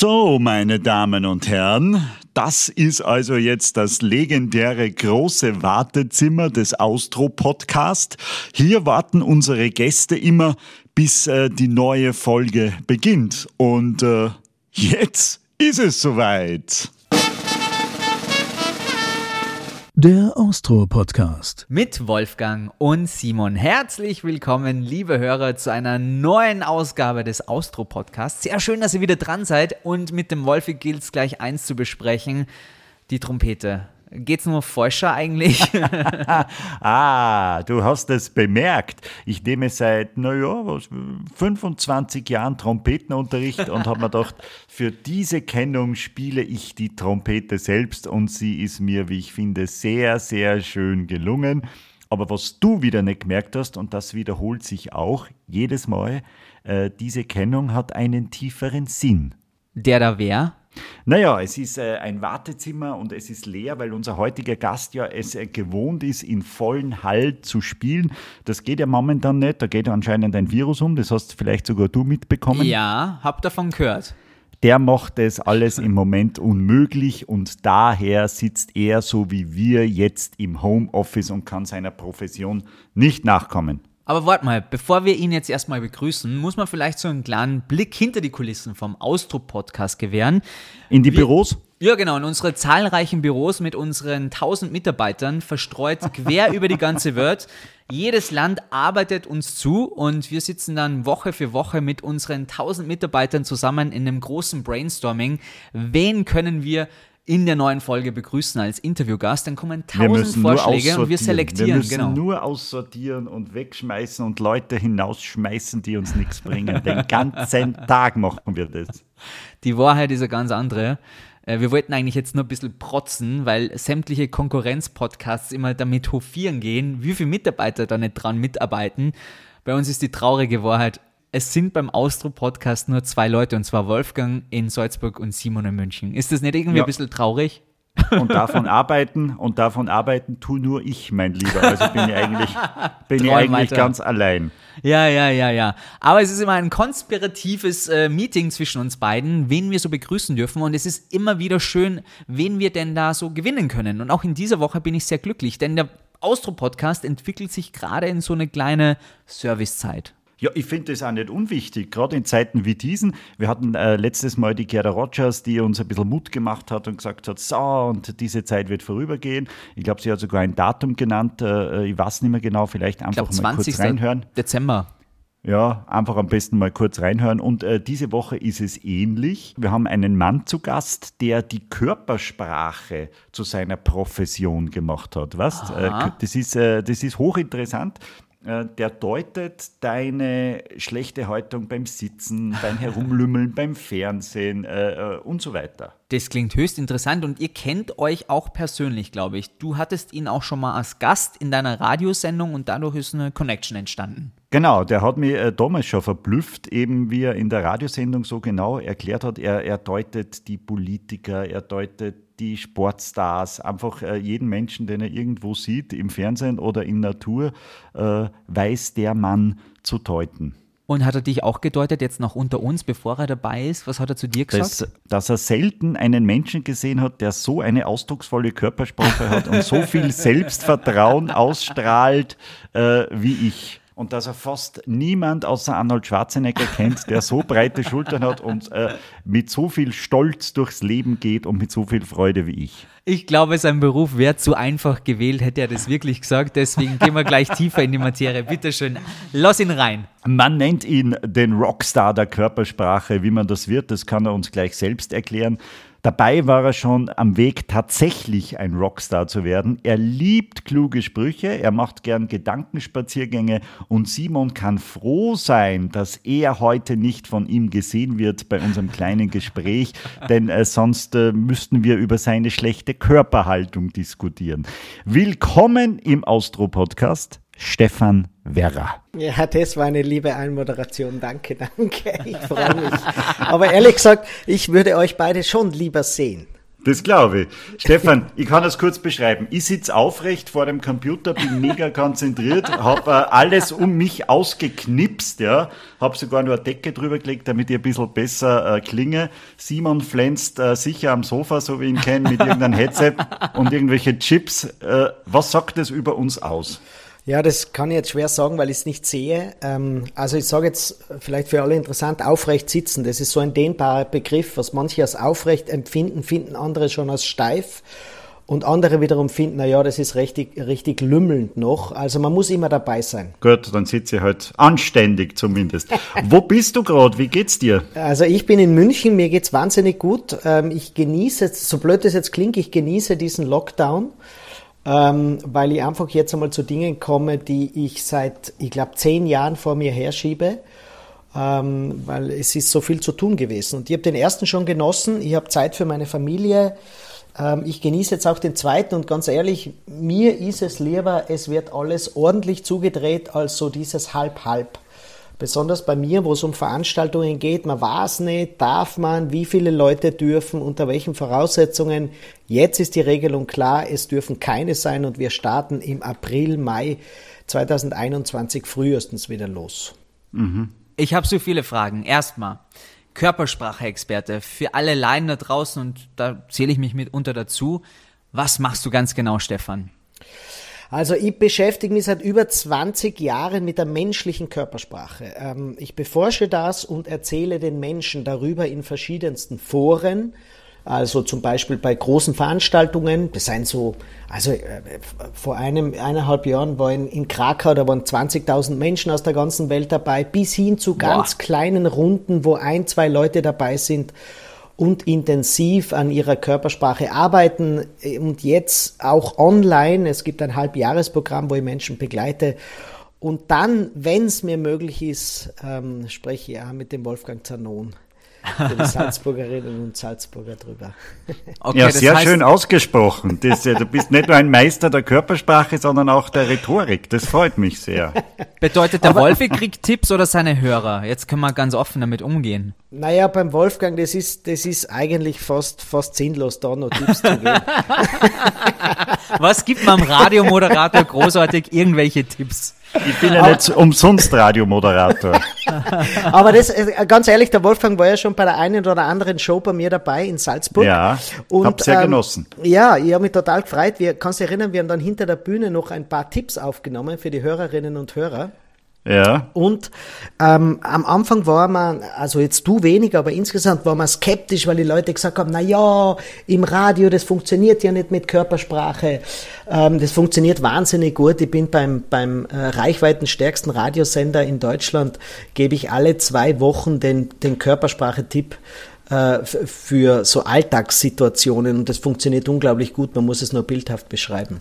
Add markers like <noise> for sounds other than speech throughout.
So, meine Damen und Herren, das ist also jetzt das legendäre große Wartezimmer des Austro Podcast. Hier warten unsere Gäste immer, bis äh, die neue Folge beginnt. Und äh, jetzt ist es soweit. Der Austro-Podcast. Mit Wolfgang und Simon. Herzlich willkommen, liebe Hörer, zu einer neuen Ausgabe des Austro-Podcasts. Sehr schön, dass ihr wieder dran seid und mit dem Wolfi gilt es gleich eins zu besprechen: die Trompete. Geht's nur Forscher eigentlich? <laughs> ah, du hast es bemerkt. Ich nehme seit, naja, was, 25 Jahren Trompetenunterricht und habe mir gedacht, für diese Kennung spiele ich die Trompete selbst und sie ist mir, wie ich finde, sehr, sehr schön gelungen. Aber was du wieder nicht gemerkt hast, und das wiederholt sich auch jedes Mal, äh, diese Kennung hat einen tieferen Sinn. Der da wäre? Naja, es ist äh, ein Wartezimmer und es ist leer, weil unser heutiger Gast ja es äh, gewohnt ist, in vollen Hall zu spielen. Das geht ja momentan nicht, da geht anscheinend ein Virus um, das hast vielleicht sogar du mitbekommen. Ja, hab davon gehört. Der macht es alles im Moment unmöglich und daher sitzt er so wie wir jetzt im Homeoffice und kann seiner Profession nicht nachkommen. Aber warte mal, bevor wir ihn jetzt erstmal begrüßen, muss man vielleicht so einen kleinen Blick hinter die Kulissen vom Austro-Podcast gewähren. In die wir, Büros? Ja, genau, in unsere zahlreichen Büros mit unseren 1000 Mitarbeitern verstreut <laughs> quer über die ganze Welt. Jedes Land arbeitet uns zu und wir sitzen dann Woche für Woche mit unseren 1000 Mitarbeitern zusammen in einem großen Brainstorming. Wen können wir in der neuen Folge begrüßen als Interviewgast. Dann kommen tausend Vorschläge und wir selektieren. Wir müssen genau. nur aussortieren und wegschmeißen und Leute hinausschmeißen, die uns nichts bringen. Den ganzen <laughs> Tag machen wir das. Die Wahrheit ist eine ganz andere. Äh, wir wollten eigentlich jetzt nur ein bisschen protzen, weil sämtliche Konkurrenz-Podcasts immer damit hofieren gehen, wie viele Mitarbeiter da nicht dran mitarbeiten. Bei uns ist die traurige Wahrheit, es sind beim Austro-Podcast nur zwei Leute, und zwar Wolfgang in Salzburg und Simon in München. Ist das nicht irgendwie ja. ein bisschen traurig? Und davon <laughs> arbeiten, und davon arbeiten tu nur ich, mein Lieber. Also bin ich eigentlich, bin ich eigentlich ganz allein. Ja, ja, ja, ja. Aber es ist immer ein konspiratives äh, Meeting zwischen uns beiden, wen wir so begrüßen dürfen. Und es ist immer wieder schön, wen wir denn da so gewinnen können. Und auch in dieser Woche bin ich sehr glücklich, denn der Austro-Podcast entwickelt sich gerade in so eine kleine Servicezeit. Ja, ich finde das auch nicht unwichtig, gerade in Zeiten wie diesen. Wir hatten äh, letztes Mal die Gerda Rogers, die uns ein bisschen Mut gemacht hat und gesagt hat, so, und diese Zeit wird vorübergehen. Ich glaube, sie hat sogar ein Datum genannt, äh, ich weiß nicht mehr genau, vielleicht einfach glaub, mal kurz reinhören. Dezember. Ja, einfach am besten mal kurz reinhören. Und äh, diese Woche ist es ähnlich. Wir haben einen Mann zu Gast, der die Körpersprache zu seiner Profession gemacht hat. Was? Äh, das, ist, äh, das ist hochinteressant. Äh, der deutet deine schlechte Haltung beim Sitzen, beim <laughs> Herumlümmeln, beim Fernsehen äh, äh, und so weiter. Das klingt höchst interessant und ihr kennt euch auch persönlich, glaube ich. Du hattest ihn auch schon mal als Gast in deiner Radiosendung und dadurch ist eine Connection entstanden. Genau, der hat mich äh, damals schon verblüfft, eben wie er in der Radiosendung so genau erklärt hat. Er, er deutet die Politiker, er deutet die Sportstars, einfach äh, jeden Menschen, den er irgendwo sieht, im Fernsehen oder in Natur, äh, weiß der Mann zu deuten. Und hat er dich auch gedeutet, jetzt noch unter uns, bevor er dabei ist? Was hat er zu dir gesagt? Das, dass er selten einen Menschen gesehen hat, der so eine ausdrucksvolle Körpersprache hat und so viel <laughs> Selbstvertrauen ausstrahlt äh, wie ich und dass er fast niemand außer Arnold Schwarzenegger kennt, der so breite Schultern hat und äh, mit so viel Stolz durchs Leben geht und mit so viel Freude wie ich. Ich glaube, sein Beruf wäre zu einfach gewählt, hätte er das wirklich gesagt. Deswegen gehen wir gleich tiefer in die Materie. Bitte schön, lass ihn rein. Man nennt ihn den Rockstar der Körpersprache. Wie man das wird, das kann er uns gleich selbst erklären. Dabei war er schon am Weg, tatsächlich ein Rockstar zu werden. Er liebt kluge Sprüche, er macht gern Gedankenspaziergänge und Simon kann froh sein, dass er heute nicht von ihm gesehen wird bei unserem kleinen Gespräch, <laughs> denn äh, sonst äh, müssten wir über seine schlechte Körperhaltung diskutieren. Willkommen im Austro-Podcast, Stefan Werra. Ja, das war eine liebe Einmoderation. Danke, danke. Ich freue mich. Aber ehrlich gesagt, ich würde euch beide schon lieber sehen. Das glaube ich. Stefan, ich kann das kurz beschreiben. Ich sitze aufrecht vor dem Computer, bin mega konzentriert, habe äh, alles um mich ausgeknipst, ja, habe sogar nur eine Decke drüber gelegt, damit ich ein bisschen besser äh, klinge. Simon pflänzt äh, sicher am Sofa, so wie ich ihn kenne, mit irgendeinem Headset und irgendwelche Chips. Äh, was sagt das über uns aus? Ja, das kann ich jetzt schwer sagen, weil ich es nicht sehe. Ähm, also ich sage jetzt vielleicht für alle interessant, aufrecht sitzen. Das ist so ein dehnbarer Begriff, was manche als aufrecht empfinden, finden andere schon als steif. Und andere wiederum finden, na ja, das ist richtig, richtig lümmelnd noch. Also man muss immer dabei sein. Gut, dann sitze ich halt anständig zumindest. <laughs> Wo bist du gerade? Wie geht's dir? Also ich bin in München, mir geht's wahnsinnig gut. Ähm, ich genieße, so blöd es jetzt klingt, ich genieße diesen Lockdown ähm, weil ich einfach jetzt einmal zu Dingen komme, die ich seit, ich glaube, zehn Jahren vor mir herschiebe. Ähm, weil es ist so viel zu tun gewesen. Und ich habe den ersten schon genossen, ich habe Zeit für meine Familie, ähm, ich genieße jetzt auch den zweiten und ganz ehrlich, mir ist es lieber, es wird alles ordentlich zugedreht, als so dieses Halb-Halb. Besonders bei mir, wo es um Veranstaltungen geht, man weiß nicht, darf man, wie viele Leute dürfen, unter welchen Voraussetzungen. Jetzt ist die Regelung klar, es dürfen keine sein und wir starten im April, Mai 2021 frühestens wieder los. Mhm. Ich habe so viele Fragen. Erstmal, Körpersprache-Experte für alle Laien da draußen und da zähle ich mich mitunter dazu. Was machst du ganz genau, Stefan? Also ich beschäftige mich seit über 20 Jahren mit der menschlichen Körpersprache. Ähm, ich beforsche das und erzähle den Menschen darüber in verschiedensten Foren. Also zum Beispiel bei großen Veranstaltungen, das sind so, also äh, vor einem, eineinhalb Jahren war in, in Krakau, da waren 20.000 Menschen aus der ganzen Welt dabei, bis hin zu ganz Boah. kleinen Runden, wo ein, zwei Leute dabei sind und intensiv an ihrer Körpersprache arbeiten und jetzt auch online. Es gibt ein Halbjahresprogramm, wo ich Menschen begleite. Und dann, wenn es mir möglich ist, ähm, spreche ich auch mit dem Wolfgang Zanon für die Salzburgerinnen und Salzburger drüber. <laughs> Okay, ja, sehr heißt, schön ausgesprochen. Das, du bist nicht nur ein Meister der Körpersprache, sondern auch der Rhetorik. Das freut mich sehr. Bedeutet der Wolfi kriegt Tipps oder seine Hörer? Jetzt können wir ganz offen damit umgehen. Naja, beim Wolfgang, das ist, das ist eigentlich fast, fast sinnlos, da noch Tipps zu geben. <laughs> Was gibt man am Radiomoderator großartig irgendwelche Tipps? Ich bin ja nicht umsonst Radiomoderator. <laughs> Aber das, äh, ganz ehrlich, der Wolfgang war ja schon bei der einen oder anderen Show bei mir dabei in Salzburg. Ja, und, hab sehr ähm, genossen. Ja, ich habe mich total gefreut. Wir, kannst du erinnern, wir haben dann hinter der Bühne noch ein paar Tipps aufgenommen für die Hörerinnen und Hörer. Ja. Und ähm, am Anfang war man, also jetzt du weniger, aber insgesamt war man skeptisch, weil die Leute gesagt haben, na ja, im Radio, das funktioniert ja nicht mit Körpersprache. Ähm, das funktioniert wahnsinnig gut. Ich bin beim, beim äh, reichweitenstärksten Radiosender in Deutschland, gebe ich alle zwei Wochen den, den Körpersprache-Tipp äh, für so Alltagssituationen und das funktioniert unglaublich gut. Man muss es nur bildhaft beschreiben.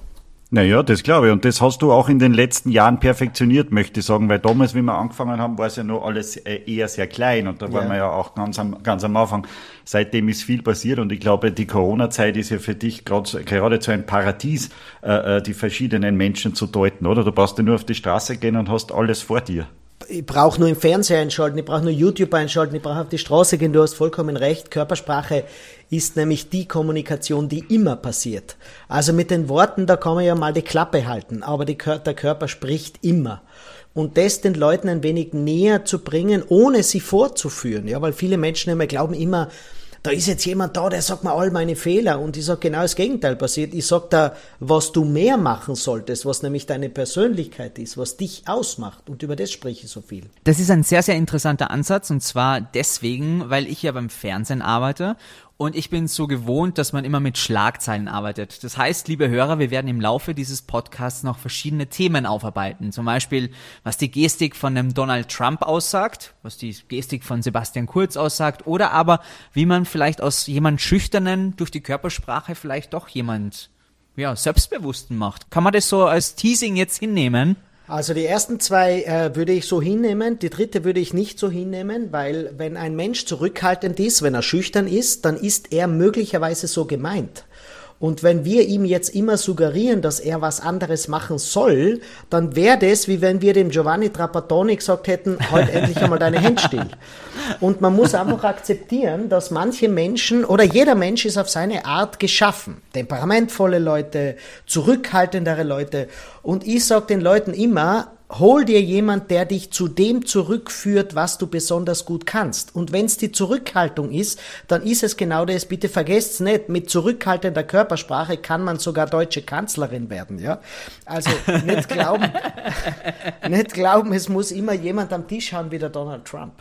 Naja, das glaube ich. Und das hast du auch in den letzten Jahren perfektioniert, möchte ich sagen, weil damals, wie wir angefangen haben, war es ja noch alles äh, eher sehr klein und da waren wir ja auch ganz am, ganz am Anfang. Seitdem ist viel passiert und ich glaube, die Corona-Zeit ist ja für dich grad, geradezu ein Paradies, äh, äh, die verschiedenen Menschen zu deuten, oder? Du brauchst ja nur auf die Straße gehen und hast alles vor dir ich brauche nur im Fernseher einschalten, ich brauche nur YouTube einschalten, ich brauche auf die Straße gehen, du hast vollkommen recht. Körpersprache ist nämlich die Kommunikation, die immer passiert. Also mit den Worten, da kann man ja mal die Klappe halten, aber die, der Körper spricht immer. Und das den Leuten ein wenig näher zu bringen, ohne sie vorzuführen. Ja, weil viele Menschen immer glauben immer, da ist jetzt jemand da, der sagt mir all meine Fehler und ich sage genau das Gegenteil passiert. Ich sage da, was du mehr machen solltest, was nämlich deine Persönlichkeit ist, was dich ausmacht und über das spreche ich so viel. Das ist ein sehr, sehr interessanter Ansatz und zwar deswegen, weil ich ja beim Fernsehen arbeite und ich bin so gewohnt, dass man immer mit Schlagzeilen arbeitet. Das heißt, liebe Hörer, wir werden im Laufe dieses Podcasts noch verschiedene Themen aufarbeiten. Zum Beispiel, was die Gestik von einem Donald Trump aussagt, was die Gestik von Sebastian Kurz aussagt, oder aber, wie man vielleicht aus jemand Schüchternen durch die Körpersprache vielleicht doch jemand, ja, Selbstbewussten macht. Kann man das so als Teasing jetzt hinnehmen? Also die ersten zwei äh, würde ich so hinnehmen, die dritte würde ich nicht so hinnehmen, weil wenn ein Mensch zurückhaltend ist, wenn er schüchtern ist, dann ist er möglicherweise so gemeint. Und wenn wir ihm jetzt immer suggerieren, dass er was anderes machen soll, dann wäre das, wie wenn wir dem Giovanni Trapattoni gesagt hätten, halt endlich einmal deine Hände still. Und man muss einfach akzeptieren, dass manche Menschen oder jeder Mensch ist auf seine Art geschaffen. Temperamentvolle Leute, zurückhaltendere Leute. Und ich sage den Leuten immer, hol dir jemand, der dich zu dem zurückführt, was du besonders gut kannst. Und wenn es die Zurückhaltung ist, dann ist es genau das. Bitte vergesst nicht, mit zurückhaltender Körpersprache kann man sogar deutsche Kanzlerin werden. Ja? Also nicht glauben, <laughs> nicht glauben, es muss immer jemand am Tisch haben wie der Donald Trump.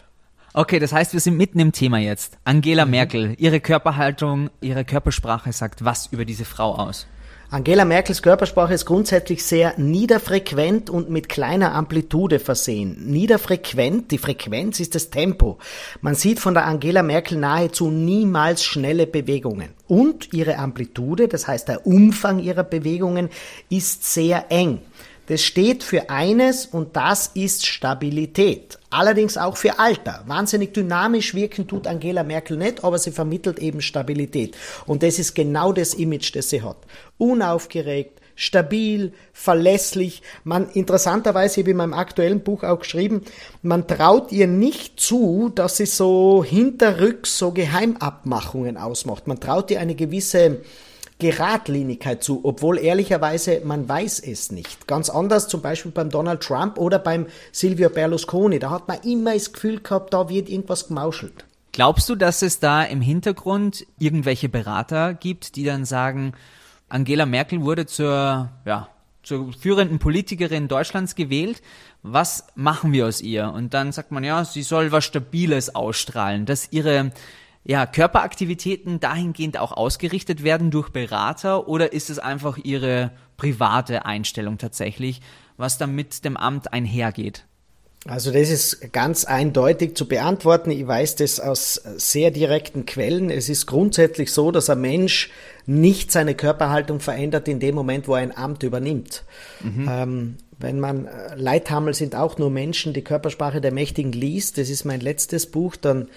Okay, das heißt, wir sind mitten im Thema jetzt. Angela mhm. Merkel, ihre Körperhaltung, ihre Körpersprache sagt was über diese Frau aus? Angela Merkels Körpersprache ist grundsätzlich sehr niederfrequent und mit kleiner Amplitude versehen. Niederfrequent, die Frequenz ist das Tempo. Man sieht von der Angela Merkel nahezu niemals schnelle Bewegungen. Und ihre Amplitude, das heißt der Umfang ihrer Bewegungen, ist sehr eng. Das steht für eines und das ist Stabilität. Allerdings auch für Alter. Wahnsinnig dynamisch wirken tut Angela Merkel nicht, aber sie vermittelt eben Stabilität. Und das ist genau das Image, das sie hat. Unaufgeregt, stabil, verlässlich. Man, interessanterweise habe ich in meinem aktuellen Buch auch geschrieben, man traut ihr nicht zu, dass sie so hinterrücks so Geheimabmachungen ausmacht. Man traut ihr eine gewisse Geradlinigkeit zu, obwohl ehrlicherweise man weiß es nicht. Ganz anders zum Beispiel beim Donald Trump oder beim Silvio Berlusconi. Da hat man immer das Gefühl gehabt, da wird irgendwas gemauschelt. Glaubst du, dass es da im Hintergrund irgendwelche Berater gibt, die dann sagen, Angela Merkel wurde zur, ja, zur führenden Politikerin Deutschlands gewählt. Was machen wir aus ihr? Und dann sagt man, ja, sie soll was Stabiles ausstrahlen, dass ihre ja, Körperaktivitäten dahingehend auch ausgerichtet werden durch Berater oder ist es einfach Ihre private Einstellung tatsächlich, was dann mit dem Amt einhergeht? Also das ist ganz eindeutig zu beantworten. Ich weiß das aus sehr direkten Quellen. Es ist grundsätzlich so, dass ein Mensch nicht seine Körperhaltung verändert in dem Moment, wo er ein Amt übernimmt. Mhm. Ähm, wenn man, äh, Leithammel sind auch nur Menschen, die Körpersprache der Mächtigen liest, das ist mein letztes Buch, dann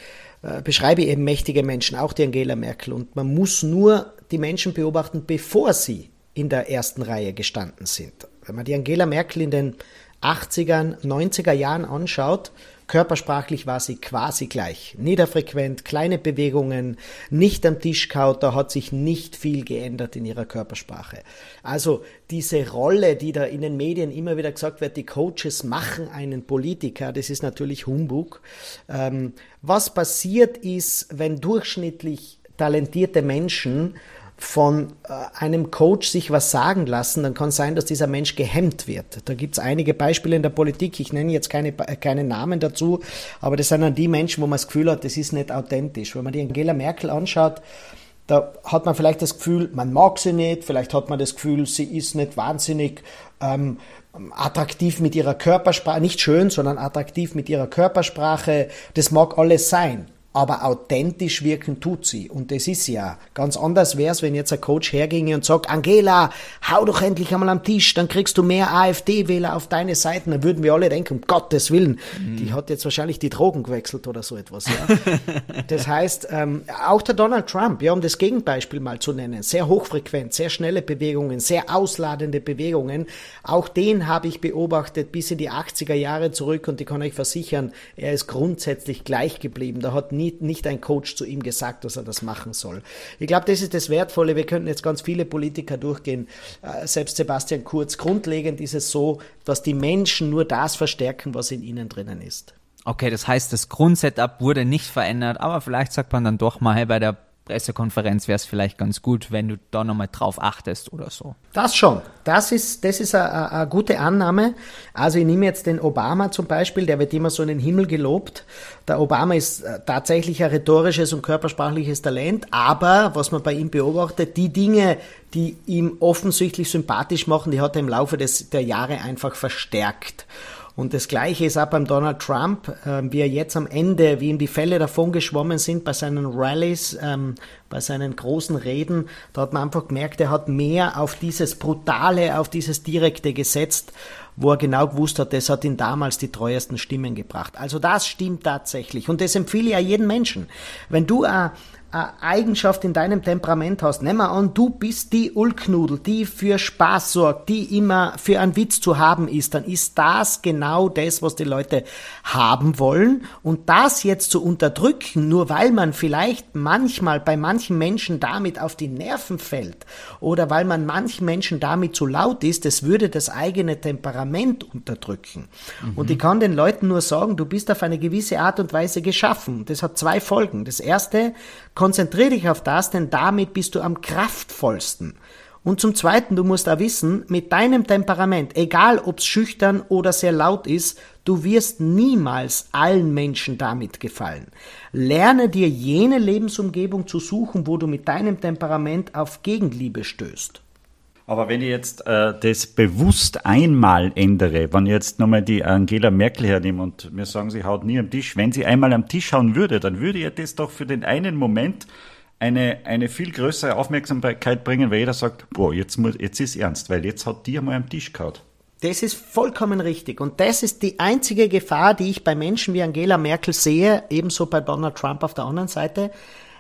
beschreibe eben mächtige Menschen, auch die Angela Merkel. Und man muss nur die Menschen beobachten, bevor sie in der ersten Reihe gestanden sind. Wenn man die Angela Merkel in den 80er, 90er Jahren anschaut, Körpersprachlich war sie quasi gleich. Niederfrequent, kleine Bewegungen, nicht am Tisch kaut, da hat sich nicht viel geändert in ihrer Körpersprache. Also diese Rolle, die da in den Medien immer wieder gesagt wird, die Coaches machen einen Politiker, das ist natürlich Humbug. Ähm, was passiert ist, wenn durchschnittlich talentierte Menschen von äh, einem Coach sich was sagen lassen, dann kann sein, dass dieser Mensch gehemmt wird. Da gibt es einige Beispiele in der Politik, ich nenne jetzt keine, keine Namen dazu, aber das sind dann die Menschen, wo man das Gefühl hat, das ist nicht authentisch. Wenn man die Angela Merkel anschaut, da hat man vielleicht das Gefühl, man mag sie nicht, vielleicht hat man das Gefühl, sie ist nicht wahnsinnig ähm, attraktiv mit ihrer Körpersprache, nicht schön, sondern attraktiv mit ihrer Körpersprache. Das mag alles sein aber authentisch wirken tut sie. Und das ist ja ganz anders wäre es, wenn jetzt ein Coach herginge und sagt, Angela, hau doch endlich einmal am Tisch, dann kriegst du mehr AfD-Wähler auf deine Seiten. Dann würden wir alle denken, um Gottes Willen, mhm. die hat jetzt wahrscheinlich die Drogen gewechselt oder so etwas. Ja? <laughs> das heißt, ähm, auch der Donald Trump, ja, um das Gegenbeispiel mal zu nennen, sehr hochfrequent, sehr schnelle Bewegungen, sehr ausladende Bewegungen. Auch den habe ich beobachtet bis in die 80er Jahre zurück und ich kann euch versichern, er ist grundsätzlich gleich geblieben. Da hat nie, nicht ein Coach zu ihm gesagt, dass er das machen soll. Ich glaube, das ist das Wertvolle. Wir könnten jetzt ganz viele Politiker durchgehen, äh, selbst Sebastian Kurz. Grundlegend ist es so, dass die Menschen nur das verstärken, was in ihnen drinnen ist. Okay, das heißt, das Grundsetup wurde nicht verändert, aber vielleicht sagt man dann doch mal bei der Pressekonferenz wäre es vielleicht ganz gut, wenn du da nochmal drauf achtest oder so. Das schon. Das ist, das ist eine, gute Annahme. Also ich nehme jetzt den Obama zum Beispiel, der wird immer so in den Himmel gelobt. Der Obama ist äh, tatsächlich ein rhetorisches und körpersprachliches Talent, aber was man bei ihm beobachtet, die Dinge, die ihm offensichtlich sympathisch machen, die hat er im Laufe des, der Jahre einfach verstärkt. Und das Gleiche ist auch beim Donald Trump, äh, wie er jetzt am Ende, wie ihm die Fälle davon geschwommen sind bei seinen Rallyes, ähm, bei seinen großen Reden. Da hat man einfach gemerkt, er hat mehr auf dieses Brutale, auf dieses Direkte gesetzt, wo er genau gewusst hat, das hat ihn damals die treuesten Stimmen gebracht. Also das stimmt tatsächlich. Und das empfehle ich ja jedem Menschen. Wenn du eine Eigenschaft in deinem Temperament hast, nehmen wir an, du bist die Ulknudel, die für Spaß sorgt, die immer für einen Witz zu haben ist, dann ist das genau das, was die Leute haben wollen. Und das jetzt zu unterdrücken, nur weil man vielleicht manchmal bei manchen Menschen damit auf die Nerven fällt oder weil man manchen Menschen damit zu laut ist, das würde das eigene Temperament unterdrücken. Mhm. Und ich kann den Leuten nur sagen, du bist auf eine gewisse Art und Weise geschaffen. Das hat zwei Folgen. Das erste, Konzentriere dich auf das, denn damit bist du am kraftvollsten. Und zum Zweiten, du musst auch wissen, mit deinem Temperament, egal ob es schüchtern oder sehr laut ist, du wirst niemals allen Menschen damit gefallen. Lerne dir jene Lebensumgebung zu suchen, wo du mit deinem Temperament auf Gegenliebe stößt. Aber wenn ich jetzt äh, das bewusst einmal ändere, wenn ich jetzt nochmal die Angela Merkel hernehme und mir sagen, sie haut nie am Tisch, wenn sie einmal am Tisch hauen würde, dann würde ihr das doch für den einen Moment eine, eine viel größere Aufmerksamkeit bringen, weil jeder sagt, boah, jetzt, muss, jetzt ist ernst, weil jetzt hat die einmal am Tisch gehauen. Das ist vollkommen richtig. Und das ist die einzige Gefahr, die ich bei Menschen wie Angela Merkel sehe, ebenso bei Donald Trump auf der anderen Seite.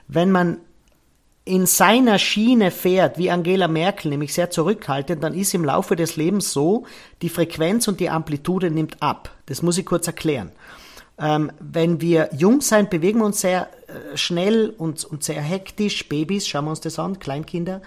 Wenn man in seiner Schiene fährt, wie Angela Merkel, nämlich sehr zurückhaltend, dann ist im Laufe des Lebens so, die Frequenz und die Amplitude nimmt ab. Das muss ich kurz erklären. Ähm, wenn wir jung sind, bewegen wir uns sehr äh, schnell und, und sehr hektisch. Babys, schauen wir uns das an, Kleinkinder.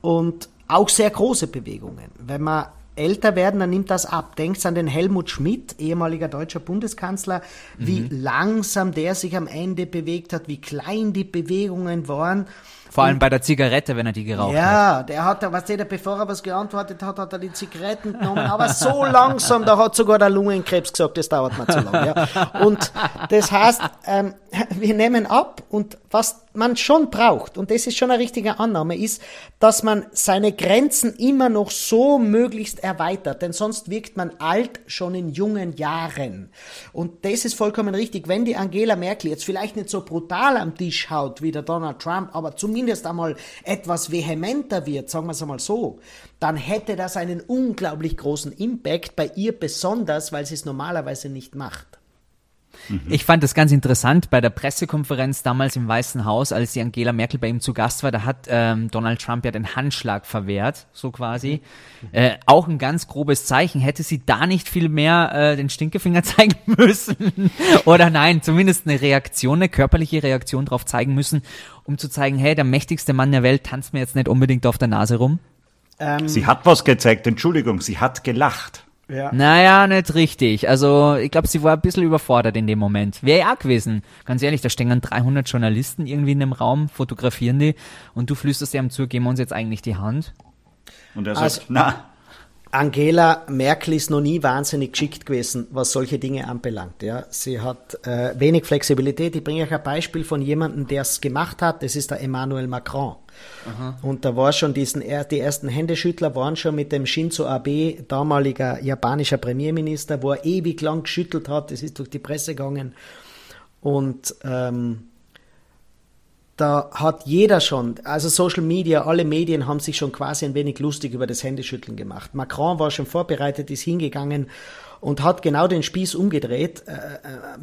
Und auch sehr große Bewegungen. Wenn wir älter werden, dann nimmt das ab. Denkt an den Helmut Schmidt, ehemaliger deutscher Bundeskanzler, wie mhm. langsam der sich am Ende bewegt hat, wie klein die Bewegungen waren. Vor allem bei der Zigarette, wenn er die geraucht ja, hat. Ja, der hat, was der, bevor er was geantwortet hat, hat er die Zigaretten genommen, aber so langsam, da hat sogar der Lungenkrebs gesagt, das dauert mir zu lang. Ja. Und das heißt, ähm, wir nehmen ab und was man schon braucht, und das ist schon eine richtige Annahme, ist, dass man seine Grenzen immer noch so möglichst erweitert, denn sonst wirkt man alt schon in jungen Jahren. Und das ist vollkommen richtig. Wenn die Angela Merkel jetzt vielleicht nicht so brutal am Tisch haut wie der Donald Trump, aber zumindest einmal etwas vehementer wird, sagen wir es einmal so, dann hätte das einen unglaublich großen Impact bei ihr besonders, weil sie es normalerweise nicht macht. Mhm. Ich fand das ganz interessant bei der Pressekonferenz damals im Weißen Haus, als die Angela Merkel bei ihm zu Gast war, da hat ähm, Donald Trump ja den Handschlag verwehrt, so quasi. Mhm. Äh, auch ein ganz grobes Zeichen. Hätte sie da nicht viel mehr äh, den Stinkefinger <laughs> zeigen müssen? Oder nein, zumindest eine Reaktion, eine körperliche Reaktion drauf zeigen müssen, um zu zeigen, hey, der mächtigste Mann der Welt tanzt mir jetzt nicht unbedingt auf der Nase rum? Ähm, sie hat was gezeigt, Entschuldigung, sie hat gelacht. Ja. Naja, nicht richtig. Also ich glaube, sie war ein bisschen überfordert in dem Moment. Wäre ja gewesen. Ganz ehrlich, da stehen 300 Journalisten irgendwie in dem Raum, fotografieren die und du flüsterst ihm zu, geben wir uns jetzt eigentlich die Hand. Und er sagt, also, na. Angela Merkel ist noch nie wahnsinnig geschickt gewesen, was solche Dinge anbelangt. Ja, sie hat äh, wenig Flexibilität. Ich bringe euch ein Beispiel von jemandem, der es gemacht hat. Das ist der Emmanuel Macron. Aha. Und da war schon diesen, die ersten Händeschüttler waren schon mit dem Shinzo Abe, damaliger japanischer Premierminister, wo er ewig lang geschüttelt hat. Das ist durch die Presse gegangen. Und ähm, da hat jeder schon, also Social Media, alle Medien haben sich schon quasi ein wenig lustig über das Händeschütteln gemacht. Macron war schon vorbereitet, ist hingegangen und hat genau den Spieß umgedreht. Äh, äh,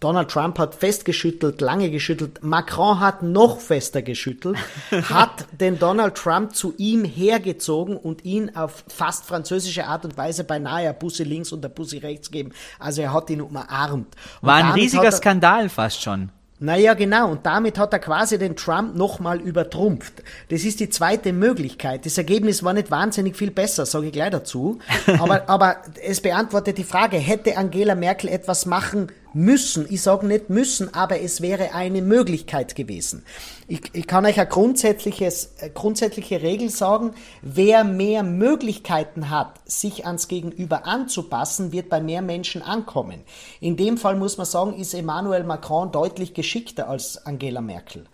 Donald Trump hat festgeschüttelt, lange geschüttelt. Macron hat noch fester geschüttelt, <laughs> hat den Donald Trump zu ihm hergezogen und ihn auf fast französische Art und Weise beinahe ein Pussy links und ein Pussy rechts gegeben. Also er hat ihn umarmt. Und War ein riesiger Skandal fast schon. Naja, genau. Und damit hat er quasi den Trump nochmal übertrumpft. Das ist die zweite Möglichkeit. Das Ergebnis war nicht wahnsinnig viel besser, sage ich gleich dazu. <laughs> Aber, aber es beantwortet die Frage, hätte Angela Merkel etwas machen müssen. Ich sage nicht müssen, aber es wäre eine Möglichkeit gewesen. Ich, ich kann euch eine grundsätzliches, eine grundsätzliche Regel sagen, wer mehr Möglichkeiten hat, sich ans Gegenüber anzupassen, wird bei mehr Menschen ankommen. In dem Fall muss man sagen, ist Emmanuel Macron deutlich geschickter als Angela Merkel.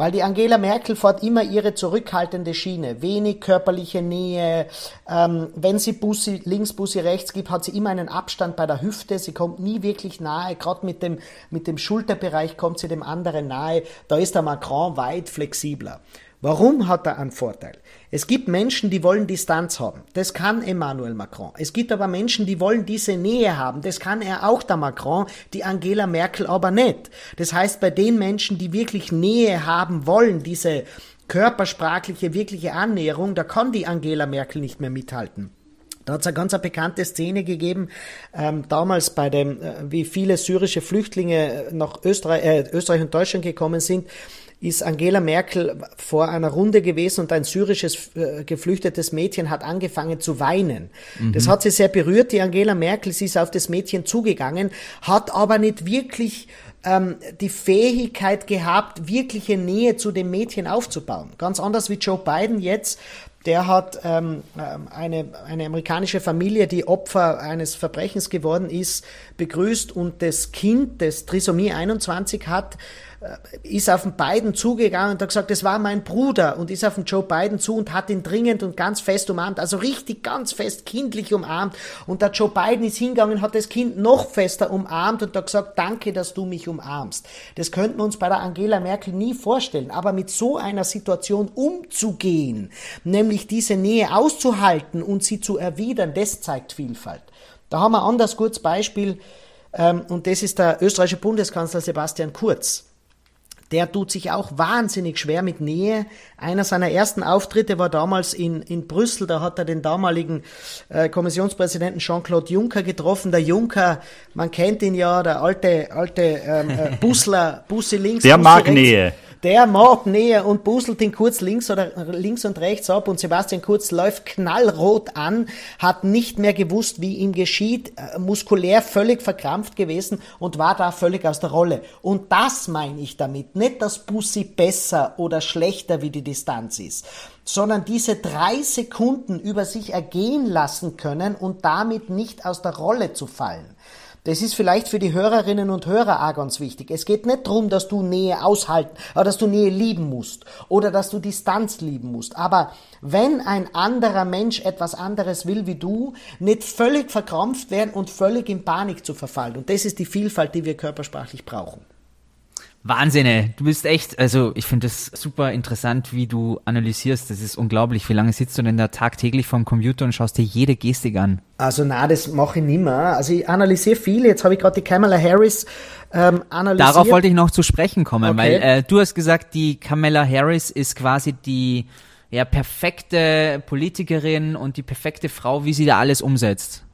Weil die Angela Merkel fährt immer ihre zurückhaltende Schiene, wenig körperliche Nähe. Ähm, wenn sie Bussi links, Bussi rechts gibt, hat sie immer einen Abstand bei der Hüfte. Sie kommt nie wirklich nahe. Gerade mit dem, mit dem Schulterbereich kommt sie dem anderen nahe. Da ist der Macron weit flexibler. Warum hat er einen Vorteil? Es gibt Menschen, die wollen Distanz haben. Das kann Emmanuel Macron. Es gibt aber Menschen, die wollen diese Nähe haben. Das kann er auch, der Macron, die Angela Merkel aber nicht. Das heißt, bei den Menschen, die wirklich Nähe haben wollen, diese körpersprachliche, wirkliche Annäherung, da kann die Angela Merkel nicht mehr mithalten. Da hat es eine ganz eine bekannte Szene gegeben, ähm, damals bei dem, äh, wie viele syrische Flüchtlinge nach Österreich, äh, Österreich und Deutschland gekommen sind, ist Angela Merkel vor einer Runde gewesen und ein syrisches äh, geflüchtetes Mädchen hat angefangen zu weinen. Mhm. Das hat sie sehr berührt, die Angela Merkel. Sie ist auf das Mädchen zugegangen, hat aber nicht wirklich ähm, die Fähigkeit gehabt, wirkliche Nähe zu dem Mädchen aufzubauen. Ganz anders wie Joe Biden jetzt, der hat ähm, ähm eine, eine amerikanische Familie, die Opfer eines Verbrechens geworden ist, begrüßt und das Kind, das Trisomie 21 hat, ist auf den Biden zugegangen und hat gesagt, das war mein Bruder und ist auf den Joe Biden zu und hat ihn dringend und ganz fest umarmt, also richtig ganz fest kindlich umarmt und der Joe Biden ist hingegangen, hat das Kind noch fester umarmt und hat gesagt, danke, dass du mich umarmst. Das könnten wir uns bei der Angela Merkel nie vorstellen, aber mit so einer Situation umzugehen, nämlich diese Nähe auszuhalten und sie zu erwidern, das zeigt Vielfalt. Da haben wir ein anderes kurzes Beispiel, ähm, und das ist der österreichische Bundeskanzler Sebastian Kurz der tut sich auch wahnsinnig schwer mit Nähe. Einer seiner ersten Auftritte war damals in, in Brüssel, da hat er den damaligen äh, Kommissionspräsidenten Jean-Claude Juncker getroffen. Der Juncker, man kennt ihn ja, der alte, alte ähm, äh, <laughs> Busler, Busse links. Der Busse mag rechts. Nähe der mag näher und buselt ihn kurz links oder links und rechts ab und Sebastian Kurz läuft knallrot an, hat nicht mehr gewusst, wie ihm geschieht, äh, muskulär völlig verkrampft gewesen und war da völlig aus der Rolle. Und das meine ich damit. Nicht, dass Bussi besser oder schlechter wie die Distanz ist, sondern diese drei Sekunden über sich ergehen lassen können und damit nicht aus der Rolle zu fallen. Das ist vielleicht für die Hörerinnen und Hörer auch ganz wichtig. Es geht nicht darum, dass du Nähe aushalten, oder dass du Nähe lieben musst oder dass du Distanz lieben musst. Aber wenn ein anderer Mensch etwas anderes will wie du, nicht völlig verkrampft werden und völlig in Panik zu verfallen. Und das ist die Vielfalt, die wir körpersprachlich brauchen. Wahnsinn, du bist echt, also ich finde das super interessant, wie du analysierst. Das ist unglaublich. Wie lange sitzt du denn da tagtäglich vorm Computer und schaust dir jede Gestik an? Also na, das mache ich nimmer. Also ich analysiere viel. Jetzt habe ich gerade die Kamala Harris ähm, analysiert. Darauf wollte ich noch zu sprechen kommen, okay. weil äh, du hast gesagt, die Kamala Harris ist quasi die ja, perfekte Politikerin und die perfekte Frau, wie sie da alles umsetzt.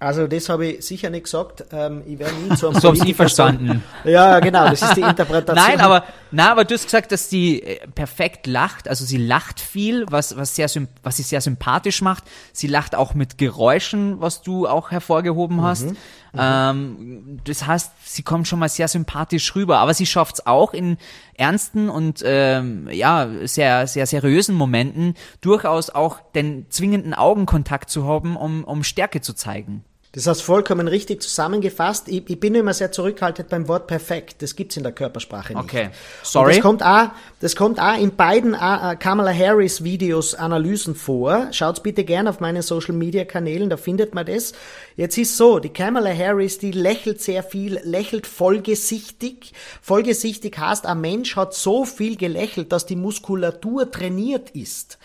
Also das habe ich sicher nicht gesagt. Ähm, ich werde nie zu einem <laughs> So habe ich verstanden. Ja, genau, das ist die Interpretation. <laughs> Nein, aber, na, aber du hast gesagt, dass die äh, perfekt lacht. Also sie lacht viel, was, was, sehr, was sie sehr sympathisch macht. Sie lacht auch mit Geräuschen, was du auch hervorgehoben hast. Mhm. Ähm, das heißt, sie kommt schon mal sehr sympathisch rüber, aber sie schafft es auch in ernsten und ähm, ja sehr sehr seriösen Momenten durchaus auch den zwingenden Augenkontakt zu haben, um um Stärke zu zeigen. Das hast vollkommen richtig zusammengefasst. Ich, ich bin immer sehr zurückhaltend beim Wort perfekt. Das gibt's in der Körpersprache nicht. Okay, sorry. Und das kommt auch, das kommt auch in beiden äh, Kamala Harris Videos Analysen vor. Schaut's bitte gern auf meinen Social Media Kanälen, da findet man das. Jetzt ist so, die Kamala Harris, die lächelt sehr viel, lächelt vollgesichtig. Vollgesichtig heißt, ein Mensch hat so viel gelächelt, dass die Muskulatur trainiert ist.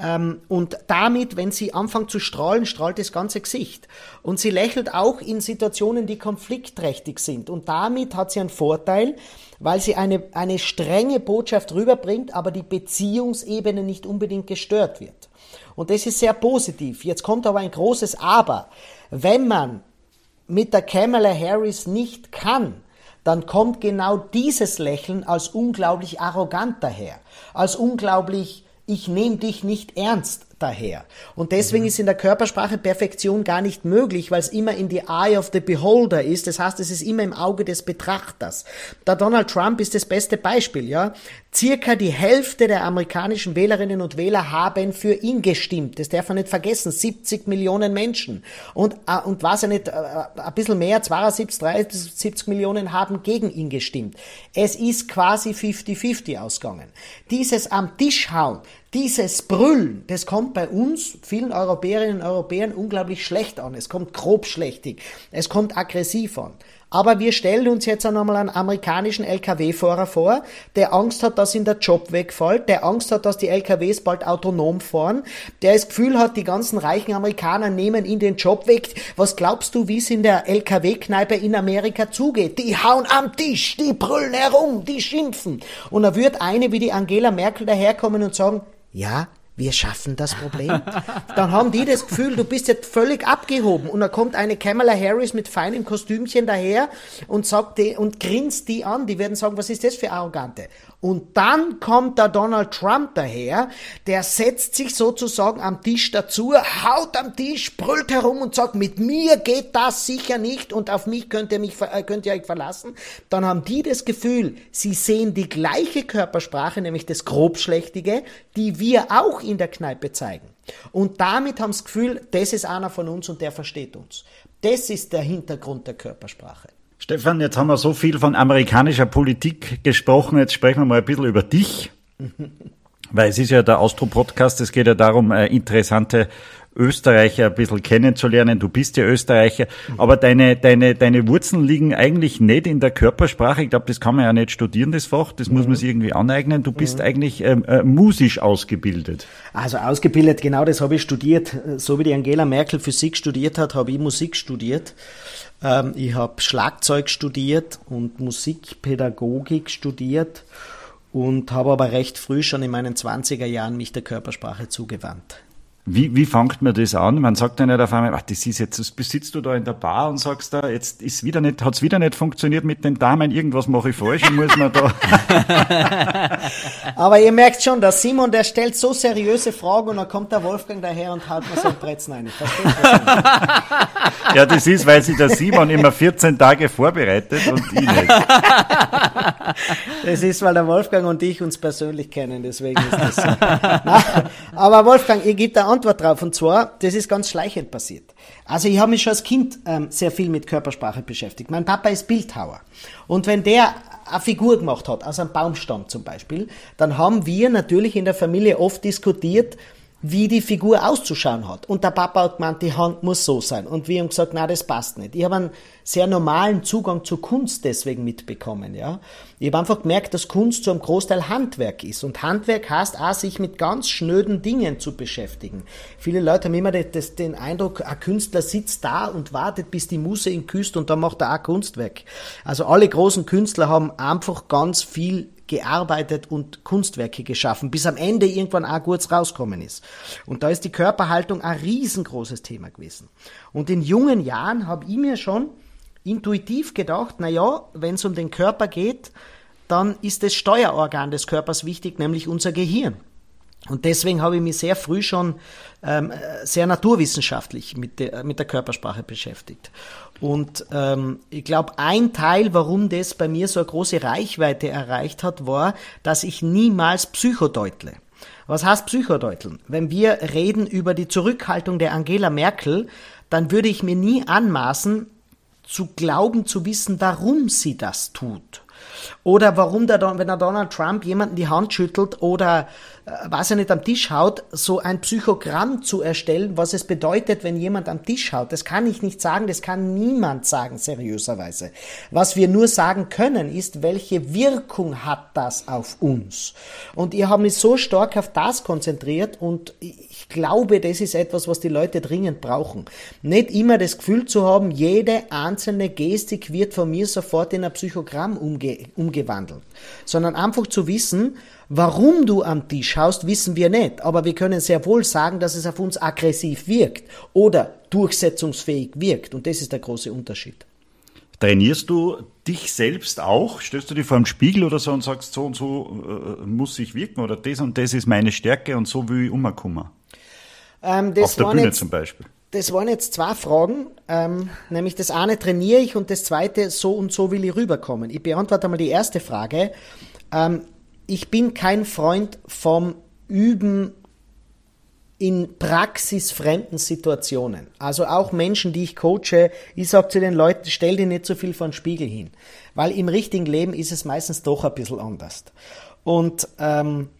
Ähm, und damit, wenn sie anfängt zu strahlen, strahlt das ganze Gesicht. Und sie lächelt auch in Situationen, die konfliktträchtig sind. Und damit hat sie einen Vorteil, weil sie eine, eine strenge Botschaft rüberbringt, aber die Beziehungsebene nicht unbedingt gestört wird. Und das ist sehr positiv. Jetzt kommt aber ein großes Aber. Wenn man mit der Kamala Harris nicht kann, dann kommt genau dieses Lächeln als unglaublich arrogant daher, als unglaublich ich nehme dich nicht ernst daher. Und deswegen mhm. ist in der Körpersprache Perfektion gar nicht möglich, weil es immer in die Eye of the Beholder ist. Das heißt, es ist immer im Auge des Betrachters. Der Donald Trump ist das beste Beispiel, ja. Circa die Hälfte der amerikanischen Wählerinnen und Wähler haben für ihn gestimmt. Das darf man nicht vergessen. 70 Millionen Menschen. Und, äh, und was er nicht, äh, ein bisschen mehr, 72, 73 Millionen haben gegen ihn gestimmt. Es ist quasi 50-50 ausgegangen. Dieses am Tisch hauen, dieses Brüllen, das kommt bei uns, vielen Europäerinnen und Europäern, unglaublich schlecht an. Es kommt grobschlächtig. Es kommt aggressiv an. Aber wir stellen uns jetzt einmal einen amerikanischen LKW-Fahrer vor, der Angst hat, dass ihm der Job wegfällt, der Angst hat, dass die LKWs bald autonom fahren, der das Gefühl hat, die ganzen reichen Amerikaner nehmen ihn den Job weg. Was glaubst du, wie es in der LKW-Kneipe in Amerika zugeht? Die hauen am Tisch, die brüllen herum, die schimpfen. Und da wird eine wie die Angela Merkel daherkommen und sagen, ja, wir schaffen das Problem. Dann haben die das Gefühl, du bist jetzt völlig abgehoben. Und dann kommt eine Kamala Harris mit feinem Kostümchen daher und sagt die, und grinst die an. Die werden sagen, was ist das für Arrogante? Und dann kommt der Donald Trump daher, der setzt sich sozusagen am Tisch dazu, haut am Tisch, brüllt herum und sagt, mit mir geht das sicher nicht und auf mich könnt ihr, mich, äh, könnt ihr euch verlassen. Dann haben die das Gefühl, sie sehen die gleiche Körpersprache, nämlich das Grobschlächtige, die wir auch in der Kneipe zeigen. Und damit haben sie das Gefühl, das ist einer von uns und der versteht uns. Das ist der Hintergrund der Körpersprache. Stefan, jetzt haben wir so viel von amerikanischer Politik gesprochen, jetzt sprechen wir mal ein bisschen über dich. <laughs> Weil es ist ja der Austro-Podcast, es geht ja darum, äh, interessante Österreicher ein bisschen kennenzulernen. Du bist ja Österreicher, aber deine, deine, deine Wurzeln liegen eigentlich nicht in der Körpersprache. Ich glaube, das kann man ja nicht studieren, das Fach. Das muss man sich irgendwie aneignen. Du bist eigentlich ähm, äh, musisch ausgebildet. Also ausgebildet, genau das habe ich studiert. So wie die Angela Merkel Physik studiert hat, habe ich Musik studiert. Ähm, ich habe Schlagzeug studiert und Musikpädagogik studiert und habe aber recht früh schon in meinen 20er Jahren mich der Körpersprache zugewandt. Wie, wie fängt man das an? Man sagt ja nicht auf einmal, ach, das ist jetzt, das besitzt du da in der Bar und sagst da, jetzt ist wieder nicht, hat's wieder nicht funktioniert mit den Damen, irgendwas mache ich falsch, ich muss man da. <laughs> Aber ihr merkt schon, der Simon, der stellt so seriöse Fragen und dann kommt der Wolfgang daher und haut mir so ein. Versteht das <laughs> ja, das ist, weil sich der Simon immer 14 Tage vorbereitet und ich nicht. Das ist, weil der Wolfgang und ich uns persönlich kennen, deswegen ist das so. <laughs> Na, aber Wolfgang, ihr gebt da Antwort drauf. Und zwar, das ist ganz schleichend passiert. Also ich habe mich schon als Kind ähm, sehr viel mit Körpersprache beschäftigt. Mein Papa ist Bildhauer. Und wenn der eine Figur gemacht hat, aus einem Baumstamm zum Beispiel, dann haben wir natürlich in der Familie oft diskutiert, wie die Figur auszuschauen hat. Und der Papa hat gemeint, die Hand muss so sein. Und wir haben gesagt, na, das passt nicht. Ich habe einen sehr normalen Zugang zur Kunst deswegen mitbekommen, ja. Ich habe einfach gemerkt, dass Kunst zum Großteil Handwerk ist. Und Handwerk heißt auch, sich mit ganz schnöden Dingen zu beschäftigen. Viele Leute haben immer das, den Eindruck, ein Künstler sitzt da und wartet, bis die Muse ihn küsst und dann macht er auch Kunstwerk. Also alle großen Künstler haben einfach ganz viel gearbeitet und Kunstwerke geschaffen, bis am Ende irgendwann auch kurz rauskommen ist. Und da ist die Körperhaltung ein riesengroßes Thema gewesen. Und in jungen Jahren habe ich mir schon intuitiv gedacht, na ja, wenn es um den Körper geht, dann ist das Steuerorgan des Körpers wichtig, nämlich unser Gehirn. Und deswegen habe ich mich sehr früh schon ähm, sehr naturwissenschaftlich mit der, mit der Körpersprache beschäftigt. Und ähm, ich glaube, ein Teil, warum das bei mir so eine große Reichweite erreicht hat, war, dass ich niemals psychodeutle. Was heißt Psychodeuteln? Wenn wir reden über die Zurückhaltung der Angela Merkel, dann würde ich mir nie anmaßen, zu glauben zu wissen, warum sie das tut. Oder warum der, wenn der Donald Trump jemanden die Hand schüttelt oder was er nicht am Tisch haut, so ein Psychogramm zu erstellen, was es bedeutet, wenn jemand am Tisch haut. Das kann ich nicht sagen, das kann niemand sagen, seriöserweise. Was wir nur sagen können, ist, welche Wirkung hat das auf uns? Und ihr habt mich so stark auf das konzentriert und ich glaube, das ist etwas, was die Leute dringend brauchen. Nicht immer das Gefühl zu haben, jede einzelne Gestik wird von mir sofort in ein Psychogramm umge umgewandelt, sondern einfach zu wissen, Warum du am Tisch haust, wissen wir nicht, aber wir können sehr wohl sagen, dass es auf uns aggressiv wirkt oder durchsetzungsfähig wirkt. Und das ist der große Unterschied. Trainierst du dich selbst auch? Stellst du dich vor dem Spiegel oder so und sagst, so und so äh, muss ich wirken oder das und das ist meine Stärke und so will ich umkommen? Ähm, Auf der Bühne jetzt, zum Beispiel. Das waren jetzt zwei Fragen, ähm, nämlich das eine trainiere ich und das zweite so und so will ich rüberkommen. Ich beantworte einmal die erste Frage. Ähm, ich bin kein Freund vom Üben in praxisfremden Situationen. Also auch Menschen, die ich coache, ich sage zu den Leuten, stell dir nicht so viel von Spiegel hin. Weil im richtigen Leben ist es meistens doch ein bisschen anders. Und ähm,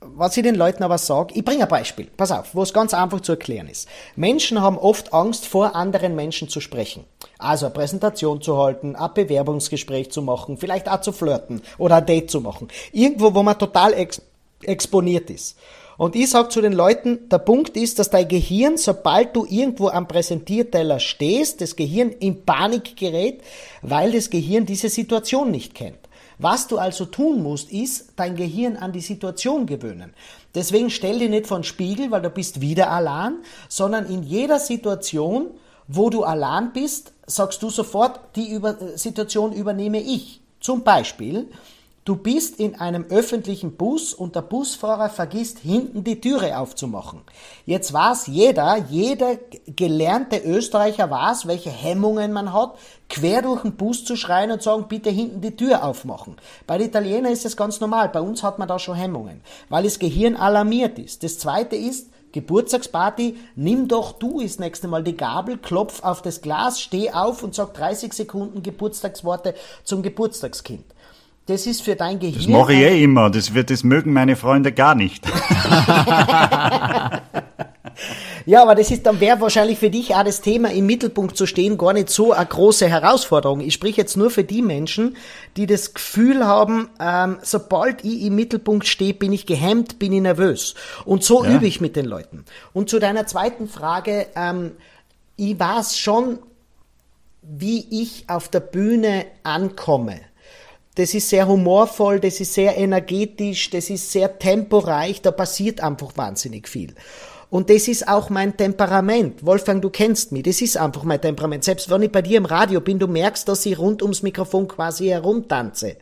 was ich den Leuten aber sage, ich bringe ein Beispiel, pass auf, wo es ganz einfach zu erklären ist. Menschen haben oft Angst, vor anderen Menschen zu sprechen. Also eine Präsentation zu halten, ein Bewerbungsgespräch zu machen, vielleicht auch zu flirten oder ein Date zu machen. Irgendwo, wo man total ex exponiert ist. Und ich sage zu den Leuten, der Punkt ist, dass dein Gehirn, sobald du irgendwo am Präsentierteller stehst, das Gehirn in Panik gerät, weil das Gehirn diese Situation nicht kennt. Was du also tun musst, ist dein Gehirn an die Situation gewöhnen. Deswegen stell dir nicht vor den Spiegel, weil du bist wieder allein, sondern in jeder Situation, wo du allein bist, sagst du sofort, die Über Situation übernehme ich. Zum Beispiel, Du bist in einem öffentlichen Bus und der Busfahrer vergisst hinten die Türe aufzumachen. Jetzt weiß jeder, jeder gelernte Österreicher weiß, welche Hemmungen man hat, quer durch den Bus zu schreien und sagen, bitte hinten die Tür aufmachen. Bei den Italienern ist das ganz normal. Bei uns hat man da schon Hemmungen, weil das Gehirn alarmiert ist. Das zweite ist, Geburtstagsparty, nimm doch du das nächste Mal die Gabel, klopf auf das Glas, steh auf und sag 30 Sekunden Geburtstagsworte zum Geburtstagskind. Das ist für dein Gehirn. Das mache ich eh immer. Das, wird, das mögen meine Freunde gar nicht. <laughs> ja, aber das ist dann wäre wahrscheinlich für dich auch das Thema im Mittelpunkt zu stehen gar nicht so eine große Herausforderung. Ich spreche jetzt nur für die Menschen, die das Gefühl haben, ähm, sobald ich im Mittelpunkt stehe, bin ich gehemmt, bin ich nervös. Und so ja. übe ich mit den Leuten. Und zu deiner zweiten Frage, ähm, ich weiß schon, wie ich auf der Bühne ankomme. Das ist sehr humorvoll, das ist sehr energetisch, das ist sehr temporeich, da passiert einfach wahnsinnig viel. Und das ist auch mein Temperament. Wolfgang, du kennst mich. Das ist einfach mein Temperament. Selbst wenn ich bei dir im Radio bin, du merkst, dass ich rund ums Mikrofon quasi herumtanze.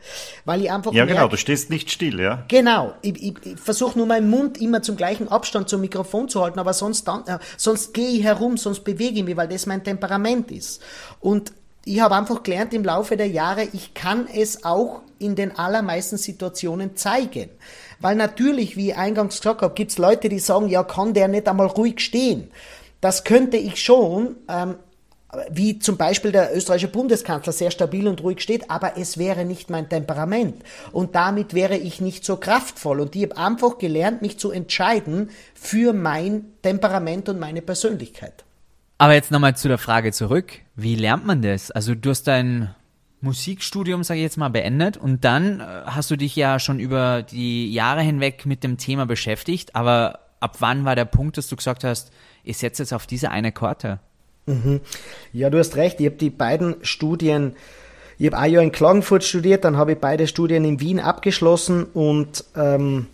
Weil ich einfach. Ja, merke, genau, du stehst nicht still, ja. Genau. Ich, ich, ich versuche nur meinen Mund immer zum gleichen Abstand zum Mikrofon zu halten, aber sonst, dann, äh, sonst gehe ich herum, sonst bewege ich mich, weil das mein Temperament ist. Und ich habe einfach gelernt im Laufe der Jahre, ich kann es auch in den allermeisten Situationen zeigen. Weil natürlich, wie ich eingangs gesagt habe, gibt es Leute, die sagen, ja, kann der nicht einmal ruhig stehen. Das könnte ich schon, ähm, wie zum Beispiel der österreichische Bundeskanzler sehr stabil und ruhig steht, aber es wäre nicht mein Temperament. Und damit wäre ich nicht so kraftvoll. Und ich habe einfach gelernt, mich zu entscheiden für mein Temperament und meine Persönlichkeit. Aber jetzt nochmal zu der Frage zurück. Wie lernt man das? Also du hast dein Musikstudium, sage ich jetzt mal, beendet und dann äh, hast du dich ja schon über die Jahre hinweg mit dem Thema beschäftigt. Aber ab wann war der Punkt, dass du gesagt hast, ich setze jetzt auf diese eine Korte? Mhm. Ja, du hast recht. Ich habe die beiden Studien, ich habe ein Jahr in Klagenfurt studiert, dann habe ich beide Studien in Wien abgeschlossen und ähm,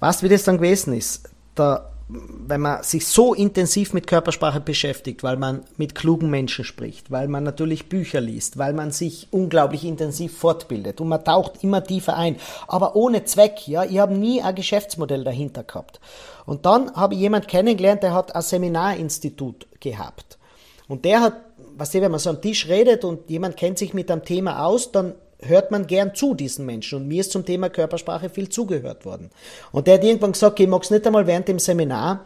weißt wie das dann gewesen ist? Der wenn man sich so intensiv mit Körpersprache beschäftigt, weil man mit klugen Menschen spricht, weil man natürlich Bücher liest, weil man sich unglaublich intensiv fortbildet und man taucht immer tiefer ein, aber ohne Zweck, ja, ich habe nie ein Geschäftsmodell dahinter gehabt. Und dann habe ich jemand kennengelernt, der hat ein Seminarinstitut gehabt. Und der hat, was ihr, wenn man so am Tisch redet und jemand kennt sich mit einem Thema aus, dann hört man gern zu diesen Menschen. Und mir ist zum Thema Körpersprache viel zugehört worden. Und der hat irgendwann gesagt, ich mag nicht einmal während dem Seminar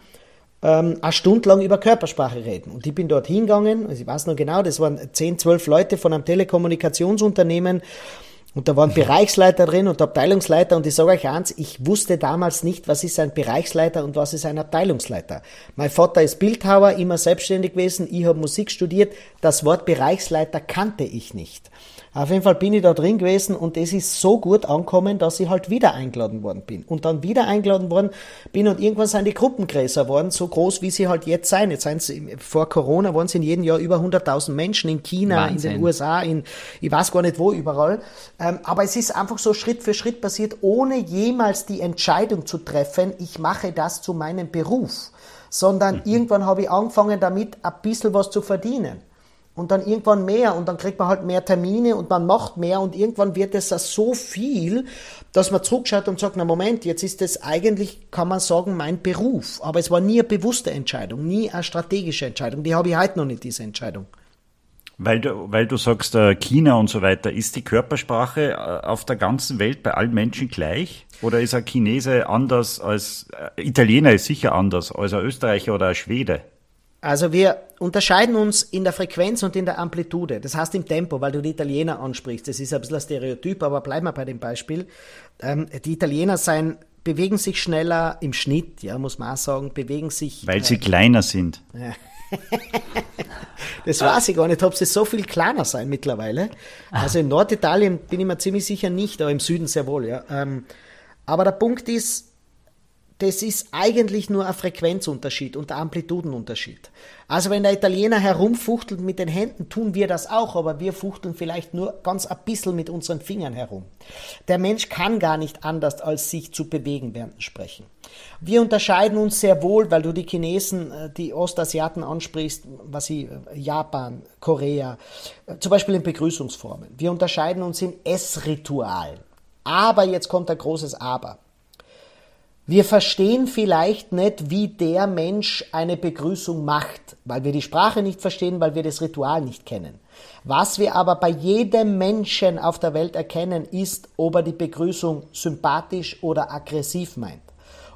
ähm, eine Stunde lang über Körpersprache reden. Und ich bin dort hingegangen, also ich weiß noch genau, das waren 10, 12 Leute von einem Telekommunikationsunternehmen und da waren Bereichsleiter drin und Abteilungsleiter und ich sage euch eins, ich wusste damals nicht, was ist ein Bereichsleiter und was ist ein Abteilungsleiter. Mein Vater ist Bildhauer, immer selbstständig gewesen, ich habe Musik studiert, das Wort Bereichsleiter kannte ich nicht. Auf jeden Fall bin ich da drin gewesen und es ist so gut angekommen, dass ich halt wieder eingeladen worden bin. Und dann wieder eingeladen worden bin und irgendwann sind die Gruppen größer geworden, so groß wie sie halt jetzt sein. Jetzt sind sie, vor Corona waren es in jedem Jahr über 100.000 Menschen in China, Wahnsinn. in den USA, in, ich weiß gar nicht wo überall. Ähm, aber es ist einfach so Schritt für Schritt passiert, ohne jemals die Entscheidung zu treffen, ich mache das zu meinem Beruf. Sondern mhm. irgendwann habe ich angefangen damit, ein bisschen was zu verdienen und dann irgendwann mehr und dann kriegt man halt mehr Termine und man macht mehr und irgendwann wird es so viel, dass man zurückschaut und sagt, na Moment, jetzt ist es eigentlich, kann man sagen, mein Beruf. Aber es war nie eine bewusste Entscheidung, nie eine strategische Entscheidung. Die habe ich heute noch nicht, diese Entscheidung. Weil du, weil du sagst, äh, China und so weiter, ist die Körpersprache äh, auf der ganzen Welt bei allen Menschen gleich? Oder ist ein Chinese anders als, äh, Italiener ist sicher anders als ein Österreicher oder ein Schwede? Also wir unterscheiden uns in der Frequenz und in der Amplitude. Das heißt im Tempo, weil du die Italiener ansprichst. Das ist ein bisschen ein Stereotyp, aber bleiben wir bei dem Beispiel. Ähm, die Italiener sind bewegen sich schneller im Schnitt, ja, muss man auch sagen, bewegen sich. Weil sie kleiner sind. <laughs> Das weiß ich gar nicht, ob sie so viel kleiner sein mittlerweile. Also in Norditalien bin ich mir ziemlich sicher nicht, aber im Süden sehr wohl, ja. Ähm, aber der Punkt ist, das ist eigentlich nur ein Frequenzunterschied und ein Amplitudenunterschied. Also wenn der Italiener herumfuchtelt mit den Händen, tun wir das auch, aber wir fuchteln vielleicht nur ganz ein bisschen mit unseren Fingern herum. Der Mensch kann gar nicht anders, als sich zu bewegen während Sprechen. Wir unterscheiden uns sehr wohl, weil du die Chinesen, äh, die Ostasiaten ansprichst, was sie, äh, Japan, Korea, äh, zum Beispiel in Begrüßungsformen. Wir unterscheiden uns in Essritualen. Aber jetzt kommt ein großes Aber. Wir verstehen vielleicht nicht, wie der Mensch eine Begrüßung macht, weil wir die Sprache nicht verstehen, weil wir das Ritual nicht kennen. Was wir aber bei jedem Menschen auf der Welt erkennen, ist, ob er die Begrüßung sympathisch oder aggressiv meint,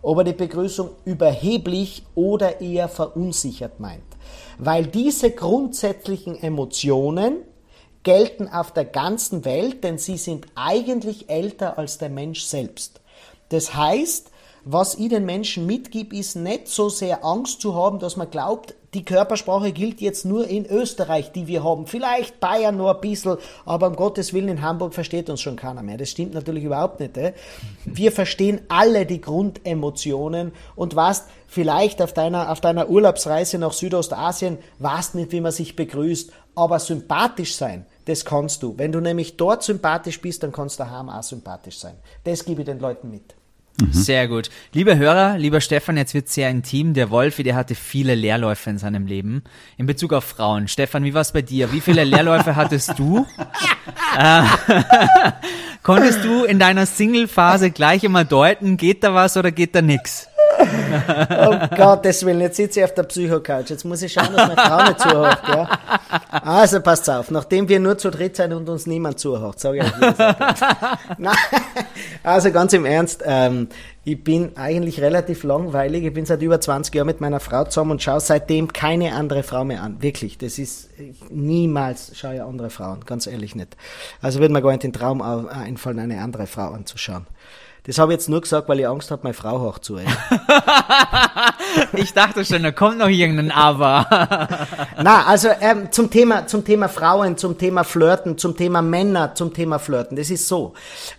ob er die Begrüßung überheblich oder eher verunsichert meint. Weil diese grundsätzlichen Emotionen gelten auf der ganzen Welt, denn sie sind eigentlich älter als der Mensch selbst. Das heißt, was ich den Menschen mitgib, ist nicht so sehr Angst zu haben, dass man glaubt, die Körpersprache gilt jetzt nur in Österreich, die wir haben. Vielleicht Bayern nur ein bisschen, aber um Gottes Willen in Hamburg versteht uns schon keiner mehr. Das stimmt natürlich überhaupt nicht. Eh? Wir verstehen alle die Grundemotionen und was vielleicht auf deiner, auf deiner Urlaubsreise nach Südostasien, weißt nicht, wie man sich begrüßt, aber sympathisch sein, das kannst du. Wenn du nämlich dort sympathisch bist, dann kannst du daheim auch sympathisch sein. Das gebe ich den Leuten mit. Mhm. Sehr gut. Lieber Hörer, lieber Stefan, jetzt wird sehr intim. Der Wolfi, der hatte viele Leerläufe in seinem Leben. In Bezug auf Frauen. Stefan, wie war es bei dir? Wie viele Leerläufe hattest du? äh, <laughs> <laughs> konntest du in deiner Single-Phase gleich immer deuten, geht da was oder geht da nix? <laughs> oh Gottes Willen, jetzt sitze ich auf der Psycho-Couch. Jetzt muss ich schauen, dass meine Frau nicht zuhört. Ja? Also passt auf, nachdem wir nur zu dritt sind und uns niemand zuhört, sage ich euch <laughs> Nein, Also ganz im Ernst, ähm, ich bin eigentlich relativ langweilig. Ich bin seit über 20 Jahren mit meiner Frau zusammen und schaue seitdem keine andere Frau mehr an. Wirklich, das ist niemals schaue ich andere Frauen, ganz ehrlich nicht. Also würde mir gar nicht den Traum einfallen, eine andere Frau anzuschauen. Das habe ich jetzt nur gesagt, weil ich Angst habe, meine Frau hoch zu. <laughs> ich dachte schon, da kommt noch irgendein Aber. <laughs> Na, also ähm, zum Thema, zum Thema Frauen, zum Thema Flirten, zum Thema Männer, zum Thema Flirten. Das ist so.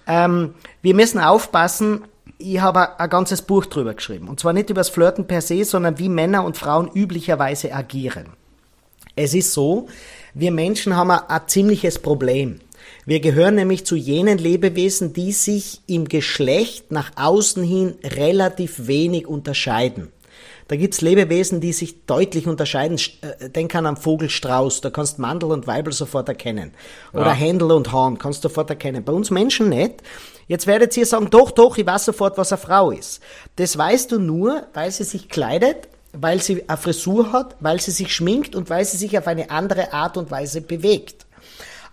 Ähm, wir müssen aufpassen. Ich habe ein ganzes Buch drüber geschrieben. Und zwar nicht über das Flirten per se, sondern wie Männer und Frauen üblicherweise agieren. Es ist so, wir Menschen haben ein, ein ziemliches Problem. Wir gehören nämlich zu jenen Lebewesen, die sich im Geschlecht nach außen hin relativ wenig unterscheiden. Da gibt's Lebewesen, die sich deutlich unterscheiden. Äh, denk an einen Vogelstrauß, da kannst Mandel und Weibel sofort erkennen. Oder ja. Händel und Hahn kannst du sofort erkennen. Bei uns Menschen nicht. Jetzt werdet ihr sagen, doch, doch, ich weiß sofort, was eine Frau ist. Das weißt du nur, weil sie sich kleidet, weil sie eine Frisur hat, weil sie sich schminkt und weil sie sich auf eine andere Art und Weise bewegt.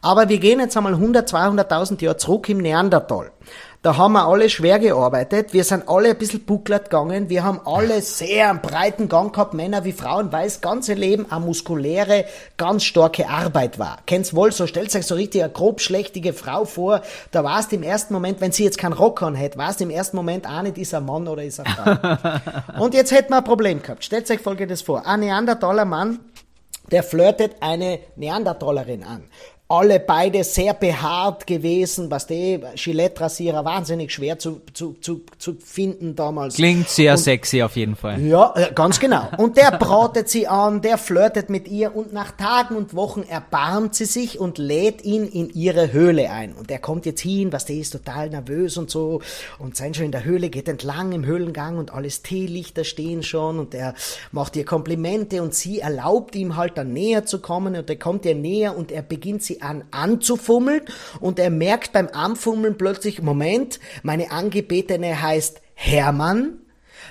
Aber wir gehen jetzt einmal 100, 200.000 Jahre zurück im Neandertal. Da haben wir alle schwer gearbeitet. Wir sind alle ein bisschen bucklet gegangen. Wir haben alle sehr einen breiten Gang gehabt, Männer wie Frauen, weil das ganze Leben eine muskuläre, ganz starke Arbeit war. Kennt's wohl, so stellt euch so richtig eine grob schlechtige Frau vor. Da warst im ersten Moment, wenn sie jetzt keinen Rock an hätte, warst im ersten Moment auch nicht, ist er Mann oder ist er Frau. <laughs> Und jetzt hätten wir ein Problem gehabt. Stellt euch folgendes vor. Ein Neandertaler Mann, der flirtet eine Neandertalerin an alle beide sehr behaart gewesen, was die Gillette-Rasierer wahnsinnig schwer zu, zu, zu, zu finden damals. Klingt sehr und, sexy auf jeden Fall. Ja, ganz genau. Und der bratet sie an, der flirtet mit ihr und nach Tagen und Wochen erbarmt sie sich und lädt ihn in ihre Höhle ein. Und er kommt jetzt hin, was der ist total nervös und so und sein schon in der Höhle, geht entlang im Höhlengang und alles Teelichter stehen schon und er macht ihr Komplimente und sie erlaubt ihm halt dann näher zu kommen und er kommt ihr näher und er beginnt sie an anzufummeln und er merkt beim Anfummeln plötzlich, Moment, meine Angebetene heißt Hermann,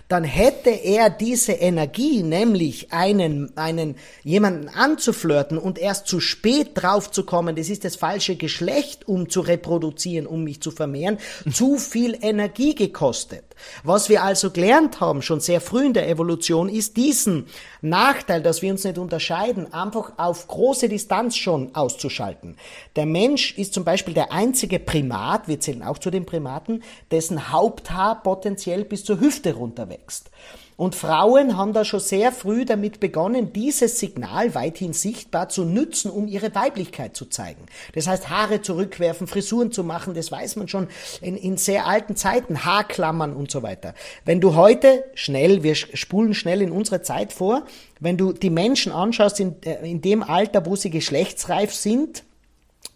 dann hätte er diese Energie, nämlich einen, einen, jemanden anzuflirten und erst zu spät drauf zu kommen, das ist das falsche Geschlecht, um zu reproduzieren, um mich zu vermehren, <laughs> zu viel Energie gekostet. Was wir also gelernt haben, schon sehr früh in der Evolution, ist diesen Nachteil, dass wir uns nicht unterscheiden, einfach auf große Distanz schon auszuschalten. Der Mensch ist zum Beispiel der einzige Primat, wir zählen auch zu den Primaten, dessen Haupthaar potenziell bis zur Hüfte runterwächst. Und Frauen haben da schon sehr früh damit begonnen, dieses Signal weithin sichtbar zu nützen, um ihre Weiblichkeit zu zeigen. Das heißt, Haare zurückwerfen, Frisuren zu machen, das weiß man schon in, in sehr alten Zeiten, Haarklammern und so weiter. Wenn du heute schnell, wir spulen schnell in unsere Zeit vor, wenn du die Menschen anschaust in, äh, in dem Alter, wo sie geschlechtsreif sind,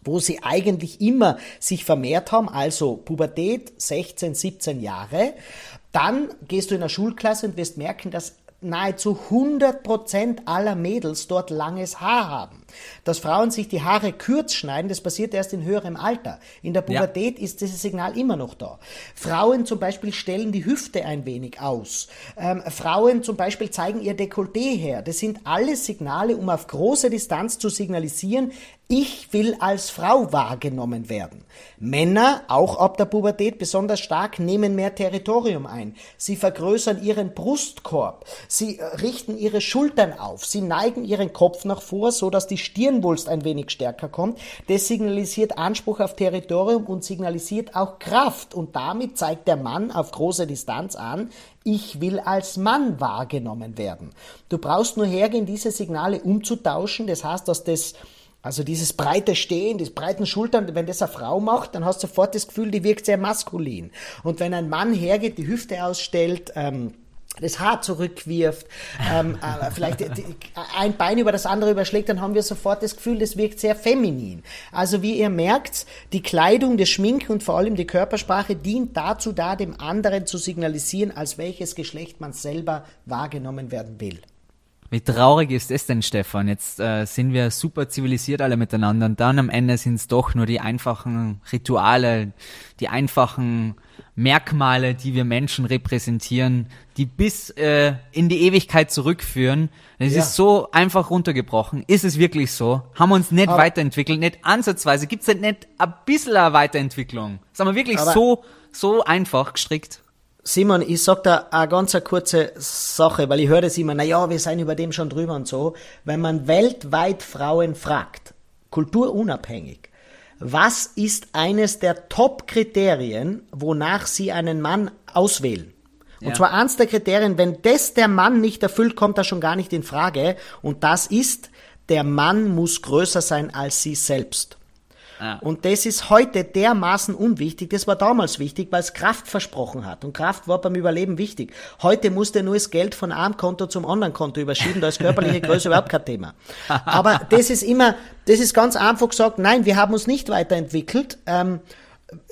wo sie eigentlich immer sich vermehrt haben, also Pubertät, 16, 17 Jahre, dann gehst du in eine Schulklasse und wirst merken, dass nahezu 100% aller Mädels dort langes Haar haben. Dass Frauen sich die Haare kurz schneiden, das passiert erst in höherem Alter. In der Pubertät ja. ist dieses Signal immer noch da. Frauen zum Beispiel stellen die Hüfte ein wenig aus. Ähm, Frauen zum Beispiel zeigen ihr Dekolleté her. Das sind alles Signale, um auf große Distanz zu signalisieren, ich will als Frau wahrgenommen werden. Männer, auch ab der Pubertät besonders stark, nehmen mehr Territorium ein. Sie vergrößern ihren Brustkorb. Sie äh, richten ihre Schultern auf. Sie neigen ihren Kopf nach vor, so dass die Stirnwulst ein wenig stärker kommt. Das signalisiert Anspruch auf Territorium und signalisiert auch Kraft. Und damit zeigt der Mann auf große Distanz an, ich will als Mann wahrgenommen werden. Du brauchst nur hergehen, diese Signale umzutauschen. Das heißt, dass das also dieses breite Stehen, diese breiten Schultern, wenn das eine Frau macht, dann hast du sofort das Gefühl, die wirkt sehr maskulin. Und wenn ein Mann hergeht, die Hüfte ausstellt, ähm, das Haar zurückwirft, ähm, äh, vielleicht ein Bein über das andere überschlägt, dann haben wir sofort das Gefühl, das wirkt sehr feminin. Also wie ihr merkt, die Kleidung, das Schminken und vor allem die Körpersprache dient dazu, da dem anderen zu signalisieren, als welches Geschlecht man selber wahrgenommen werden will. Wie traurig ist es denn, Stefan? Jetzt äh, sind wir super zivilisiert alle miteinander und dann am Ende sind es doch nur die einfachen Rituale, die einfachen Merkmale, die wir Menschen repräsentieren, die bis äh, in die Ewigkeit zurückführen. Es ja. ist so einfach runtergebrochen. Ist es wirklich so? Haben wir uns nicht aber weiterentwickelt, nicht ansatzweise? Gibt es nicht ein bisschen eine Weiterentwicklung? Sagen wir wirklich so, so einfach gestrickt? Simon, ich sag da eine ganz kurze Sache, weil ich höre das immer, na ja, wir sind über dem schon drüber und so. Wenn man weltweit Frauen fragt, kulturunabhängig, was ist eines der Top-Kriterien, wonach sie einen Mann auswählen? Und ja. zwar eins der Kriterien, wenn das der Mann nicht erfüllt, kommt er schon gar nicht in Frage. Und das ist, der Mann muss größer sein als sie selbst. Und das ist heute dermaßen unwichtig. Das war damals wichtig, weil es Kraft versprochen hat. Und Kraft war beim Überleben wichtig. Heute musste nur das Geld von einem Konto zum anderen Konto überschieben. Da ist körperliche <laughs> Größe überhaupt kein Thema. Aber das ist immer, das ist ganz einfach gesagt, nein, wir haben uns nicht weiterentwickelt. Ähm,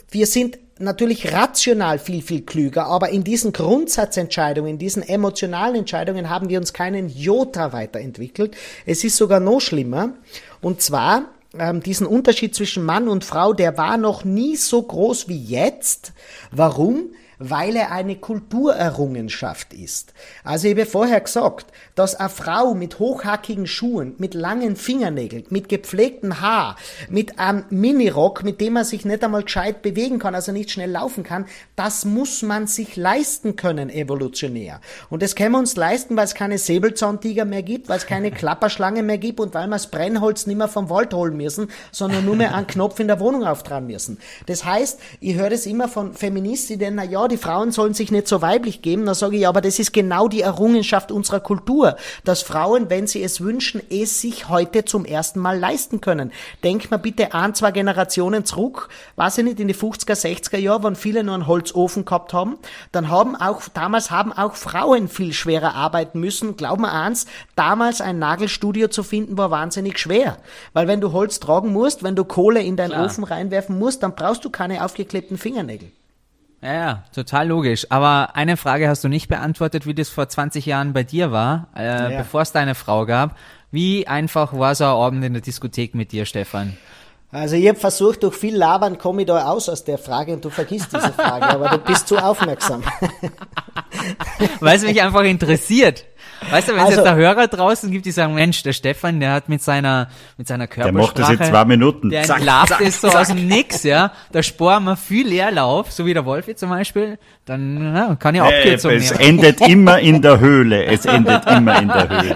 wir sind natürlich rational viel, viel klüger, aber in diesen Grundsatzentscheidungen, in diesen emotionalen Entscheidungen haben wir uns keinen Jota weiterentwickelt. Es ist sogar noch schlimmer. Und zwar, ähm, diesen Unterschied zwischen Mann und Frau, der war noch nie so groß wie jetzt. Warum? weil er eine Kulturerrungenschaft ist. Also ich habe vorher gesagt, dass eine Frau mit hochhackigen Schuhen, mit langen Fingernägeln, mit gepflegtem Haar, mit einem Minirock, mit dem man sich nicht einmal gescheit bewegen kann, also nicht schnell laufen kann, das muss man sich leisten können, evolutionär. Und das können wir uns leisten, weil es keine Säbelzahntiger mehr gibt, weil es keine <laughs> Klapperschlange mehr gibt und weil wir das Brennholz nicht mehr vom Wald holen müssen, sondern nur mehr einen Knopf in der Wohnung auftragen müssen. Das heißt, ich höre das immer von Feministinnen, na ja, die Frauen sollen sich nicht so weiblich geben, dann sage ich, ja, aber das ist genau die Errungenschaft unserer Kultur, dass Frauen, wenn sie es wünschen, es sich heute zum ersten Mal leisten können. Denk mal bitte an zwei Generationen zurück, weiß ich nicht, in die 50er, 60er Jahre, wann viele nur einen Holzofen gehabt haben, dann haben auch, damals haben auch Frauen viel schwerer arbeiten müssen. Glaub mir eins, damals ein Nagelstudio zu finden, war wahnsinnig schwer. Weil wenn du Holz tragen musst, wenn du Kohle in deinen Klar. Ofen reinwerfen musst, dann brauchst du keine aufgeklebten Fingernägel. Ja, ja, total logisch. Aber eine Frage hast du nicht beantwortet, wie das vor 20 Jahren bei dir war, äh, ja. bevor es deine Frau gab. Wie einfach war so ein Abend in der Diskothek mit dir, Stefan? Also ich habe versucht, durch viel Labern komme ich da aus aus der Frage und du vergisst diese Frage, aber du bist zu aufmerksam. <laughs> Weil es mich einfach interessiert. Weißt du, wenn es Also- jetzt da Hörer draußen gibt, die sagen, Mensch, der Stefan, der hat mit seiner, mit seiner Der Körpersprache. macht das in zwei Minuten. Der Zack, entlarvt es so zack. aus dem Nix, ja. Da sparen wir viel Leerlauf, so wie der Wolfi zum Beispiel. Dann ja, kann ich Äh, Abkürzung es nehmen. endet <laughs> immer in der Höhle. Es endet immer in der Höhle.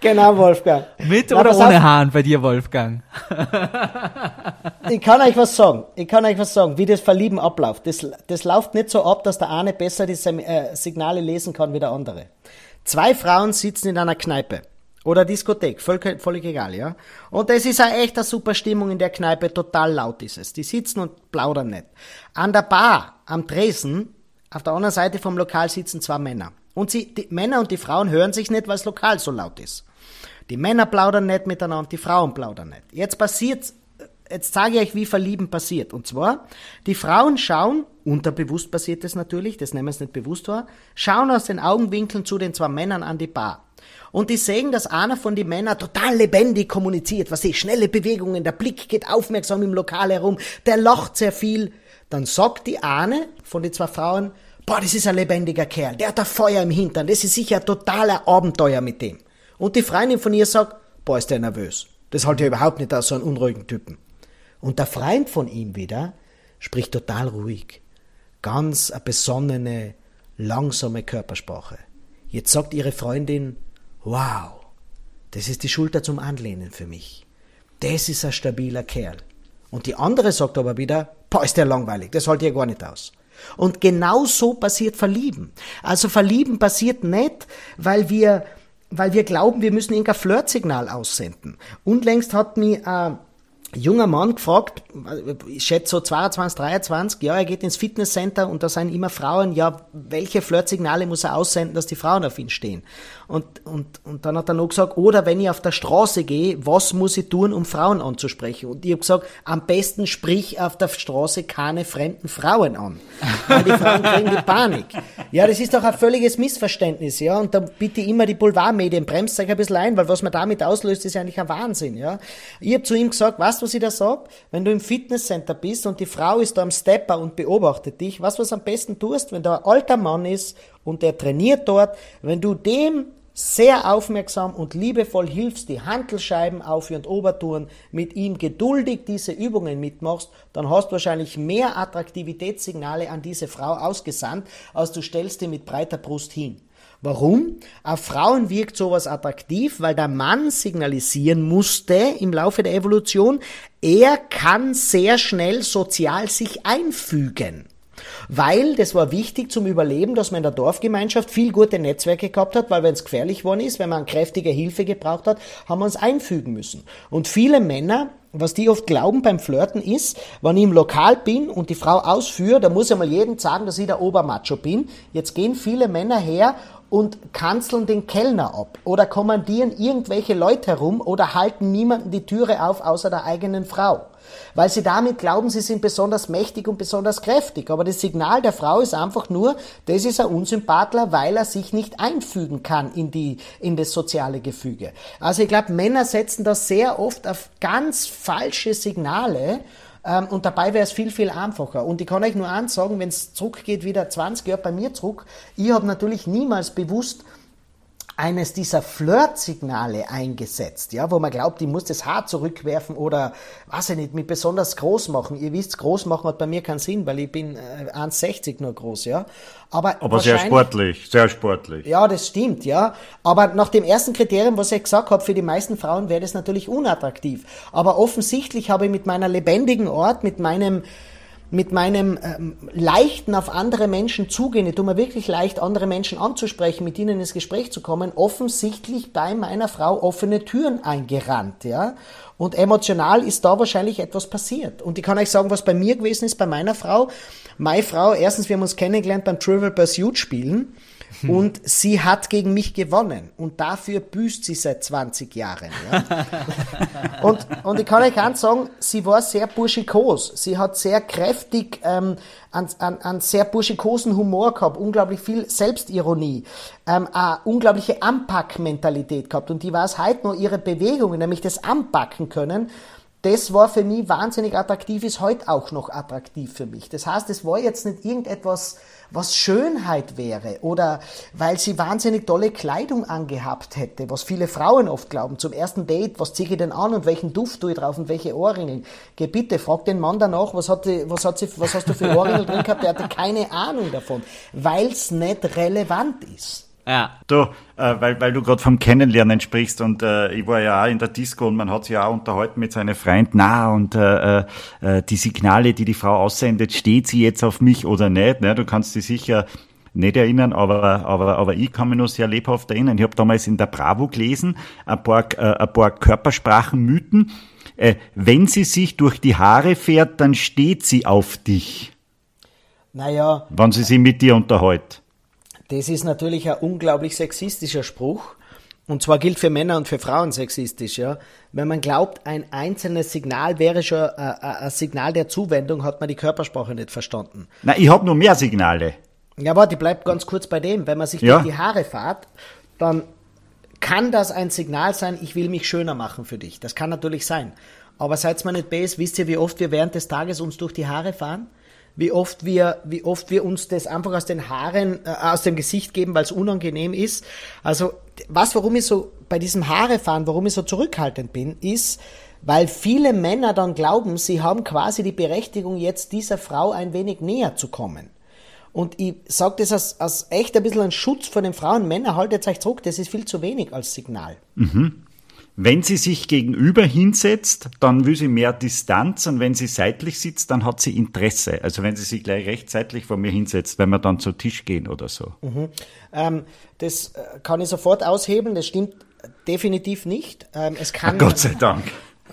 Genau, Wolfgang. Mit Na, oder ohne. Haaren bei dir, Wolfgang? Ich kann euch was sagen. Ich kann euch was sagen, wie das Verlieben abläuft. Das, das läuft nicht so ab, dass der eine besser die Sem- äh, Signale lesen kann wie der andere. Zwei Frauen sitzen in einer Kneipe oder Diskothek, völlig, völlig egal, ja. Und das ist eine echt eine super Stimmung in der Kneipe, total laut ist es. Die sitzen und plaudern nicht. An der Bar, am Tresen, auf der anderen Seite vom Lokal sitzen zwei Männer. Und sie, die Männer und die Frauen hören sich nicht, weil das Lokal so laut ist. Die Männer plaudern nicht miteinander, die Frauen plaudern nicht. Jetzt passiert, jetzt sage ich euch, wie Verlieben passiert. Und zwar, die Frauen schauen, unterbewusst passiert das natürlich, das nehmen sie nicht bewusst wahr, schauen aus den Augenwinkeln zu den zwei Männern an die Bar. Und die sehen, dass einer von den Männern total lebendig kommuniziert, was sie, schnelle Bewegungen, der Blick geht aufmerksam im Lokal herum, der lacht sehr viel. Dann sagt die eine von den zwei Frauen, boah, das ist ein lebendiger Kerl, der hat ein Feuer im Hintern, das ist sicher ein totaler Abenteuer mit dem. Und die Freundin von ihr sagt, boah, ist der nervös. Das halte ich überhaupt nicht aus, so einen unruhigen Typen. Und der Freund von ihm wieder spricht total ruhig. Ganz eine besonnene, langsame Körpersprache. Jetzt sagt ihre Freundin, wow, das ist die Schulter zum Anlehnen für mich. Das ist ein stabiler Kerl. Und die andere sagt aber wieder, boah, ist der langweilig, das halte ich gar nicht aus. Und genau so passiert Verlieben. Also Verlieben passiert nicht, weil wir, weil wir glauben, wir müssen irgendein Flirtsignal aussenden. Unlängst hat mich ein junger Mann gefragt, ich schätze so 22, 23, ja, er geht ins Fitnesscenter und da sind immer Frauen, ja, welche Flirtsignale muss er aussenden, dass die Frauen auf ihn stehen? Und, und, und dann hat er noch gesagt, oder wenn ich auf der Straße gehe, was muss ich tun, um Frauen anzusprechen? Und ich habe gesagt, am besten sprich auf der Straße keine fremden Frauen an. Weil die Frauen kriegen die Panik. Ja, das ist doch ein völliges Missverständnis, ja. Und da bitte immer die Boulevardmedien, bremst euch ein bisschen ein, weil was man damit auslöst, ist eigentlich ein Wahnsinn, ja. Ich habe zu ihm gesagt, weißt du, was ich da sag? Wenn du im Fitnesscenter bist und die Frau ist da am Stepper und beobachtet dich, weißt du, was am besten tust, wenn da ein alter Mann ist und der trainiert dort, wenn du dem sehr aufmerksam und liebevoll hilfst, die Hantelscheiben auf und Obertouren mit ihm geduldig diese Übungen mitmachst, dann hast du wahrscheinlich mehr Attraktivitätssignale an diese Frau ausgesandt, als du stellst die mit breiter Brust hin. Warum? Auf Frauen wirkt sowas attraktiv, weil der Mann signalisieren musste im Laufe der Evolution, er kann sehr schnell sozial sich einfügen. Weil, das war wichtig zum Überleben, dass man in der Dorfgemeinschaft viel gute Netzwerke gehabt hat, weil wenn es gefährlich geworden ist, wenn man kräftige Hilfe gebraucht hat, haben wir uns einfügen müssen. Und viele Männer, was die oft glauben beim Flirten ist, wenn ich im Lokal bin und die Frau ausführe, da muss ich mal jedem sagen, dass ich der Obermacho bin. Jetzt gehen viele Männer her und kanzeln den Kellner ab oder kommandieren irgendwelche Leute herum oder halten niemanden die Türe auf außer der eigenen Frau. Weil sie damit glauben, sie sind besonders mächtig und besonders kräftig. Aber das Signal der Frau ist einfach nur, das ist ein Unsympathler, weil er sich nicht einfügen kann in, die, in das soziale Gefüge. Also ich glaube, Männer setzen das sehr oft auf ganz falsche Signale. Ähm, und dabei wäre es viel, viel einfacher. Und ich kann euch nur eins sagen, wenn es zurückgeht, wieder 20 Jahre bei mir zurück, ich habe natürlich niemals bewusst eines dieser Flirtsignale eingesetzt, ja, wo man glaubt, ich muss das Haar zurückwerfen oder, weiß ich nicht, mich besonders groß machen. Ihr wisst, groß machen hat bei mir keinen Sinn, weil ich bin äh, 1,60 nur groß, ja. Aber, Aber sehr sportlich, sehr sportlich. ja, das stimmt, ja. Aber nach dem ersten Kriterium, was ich gesagt habe, für die meisten Frauen wäre das natürlich unattraktiv. Aber offensichtlich habe ich mit meiner lebendigen Art, mit meinem mit meinem ähm, leichten auf andere Menschen zugehen, ich tue mir wirklich leicht, andere Menschen anzusprechen, mit ihnen ins Gespräch zu kommen, offensichtlich bei meiner Frau offene Türen eingerannt, ja. Und emotional ist da wahrscheinlich etwas passiert. Und ich kann euch sagen, was bei mir gewesen ist, bei meiner Frau. Meine Frau, erstens, wir haben uns kennengelernt beim Trivial Pursuit spielen. <laughs> Und sie hat gegen mich gewonnen. Und dafür büßt sie seit 20 Jahren. Ja. <laughs> und, und ich kann euch eins sagen, sie war sehr burschikos. Sie hat sehr kräftig, ähm, einen, einen, einen sehr burschikosen Humor gehabt, unglaublich viel Selbstironie, ähm, eine unglaubliche Anpackmentalität gehabt. Und die war es heute noch ihre Bewegungen, nämlich das Anpacken können, das war für mich wahnsinnig attraktiv, ist heute auch noch attraktiv für mich. Das heißt, es war jetzt nicht irgendetwas, was Schönheit wäre oder weil sie wahnsinnig tolle Kleidung angehabt hätte, was viele Frauen oft glauben. Zum ersten Date, was ziehe ich denn an und welchen Duft tue ich drauf und welche Ohrringe? Geh bitte, frag den Mann danach, was, hat die, was, hat sie, was hast du für Ohrringe drin gehabt? Der hatte keine Ahnung davon, weil es nicht relevant ist. Ja. Du, äh, weil, weil du gerade vom Kennenlernen sprichst und äh, ich war ja auch in der Disco und man hat sich ja auch unterhalten mit seinen Freunden, na und äh, äh, die Signale, die die Frau aussendet, steht sie jetzt auf mich oder nicht? Ne? Du kannst dich sicher nicht erinnern, aber, aber, aber ich kann mich noch sehr lebhaft erinnern. Ich habe damals in der Bravo gelesen, ein paar, äh, ein paar Körpersprachenmythen. Äh, wenn sie sich durch die Haare fährt, dann steht sie auf dich. Naja. Wenn sie sich mit dir unterhält. Das ist natürlich ein unglaublich sexistischer Spruch. Und zwar gilt für Männer und für Frauen sexistisch, ja. Wenn man glaubt, ein einzelnes Signal wäre schon ein, ein Signal der Zuwendung, hat man die Körpersprache nicht verstanden. Na, ich habe nur mehr Signale. Ja, warte, bleibt ganz kurz bei dem. Wenn man sich ja. durch die Haare fährt, dann kann das ein Signal sein, ich will mich schöner machen für dich. Das kann natürlich sein. Aber seid mal nicht base, wisst ihr, wie oft wir während des Tages uns durch die Haare fahren? Wie oft wir, wie oft wir uns das einfach aus den Haaren, äh, aus dem Gesicht geben, weil es unangenehm ist. Also, was, warum ich so bei diesem Haarefahren, warum ich so zurückhaltend bin, ist, weil viele Männer dann glauben, sie haben quasi die Berechtigung, jetzt dieser Frau ein wenig näher zu kommen. Und ich sage das als, als echt ein bisschen ein Schutz vor den Frauen. Männer, haltet euch zurück, das ist viel zu wenig als Signal. Mhm. Wenn sie sich gegenüber hinsetzt, dann will sie mehr Distanz und wenn sie seitlich sitzt, dann hat sie Interesse. Also wenn sie sich gleich recht seitlich vor mir hinsetzt, wenn wir dann zu Tisch gehen oder so. Mhm. Ähm, das äh, kann ich sofort aushebeln, das stimmt definitiv nicht. Ähm, es kann, Gott sei Dank.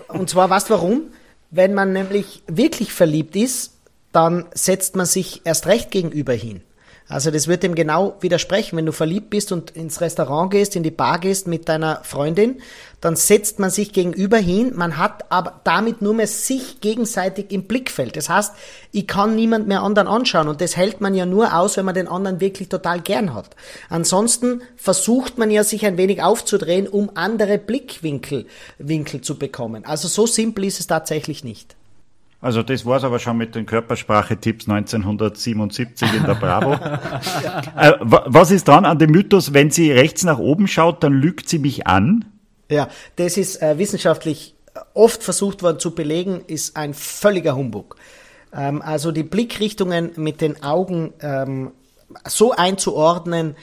Und zwar, was warum? Wenn man nämlich wirklich verliebt ist, dann setzt man sich erst recht gegenüber hin. Also das wird dem genau widersprechen. Wenn du verliebt bist und ins Restaurant gehst, in die Bar gehst mit deiner Freundin, dann setzt man sich gegenüber hin. Man hat aber damit nur mehr sich gegenseitig im Blickfeld. Das heißt, ich kann niemand mehr anderen anschauen und das hält man ja nur aus, wenn man den anderen wirklich total gern hat. Ansonsten versucht man ja sich ein wenig aufzudrehen, um andere Blickwinkel Winkel zu bekommen. Also so simpel ist es tatsächlich nicht. Also das war's aber schon mit den Körpersprache-Tipps 1977 in der Bravo. <laughs> äh, was ist dran an dem Mythos, wenn sie rechts nach oben schaut, dann lügt sie mich an? Ja, das ist äh, wissenschaftlich oft versucht worden zu belegen, ist ein völliger Humbug. Ähm, also die Blickrichtungen mit den Augen ähm, so einzuordnen,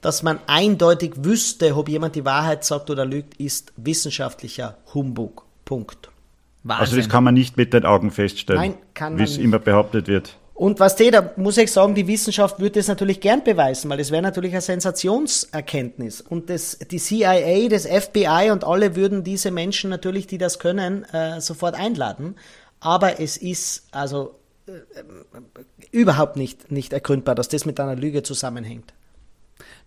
dass man eindeutig wüsste, ob jemand die Wahrheit sagt oder lügt, ist wissenschaftlicher Humbug. Punkt. Wahnsinn. Also das kann man nicht mit den Augen feststellen, Nein, kann wie es immer behauptet wird. Und was die, da muss ich sagen, die Wissenschaft würde das natürlich gern beweisen, weil das wäre natürlich eine Sensationserkenntnis. Und das, die CIA, das FBI und alle würden diese Menschen natürlich, die das können, äh, sofort einladen. Aber es ist also äh, überhaupt nicht, nicht ergründbar, dass das mit einer Lüge zusammenhängt.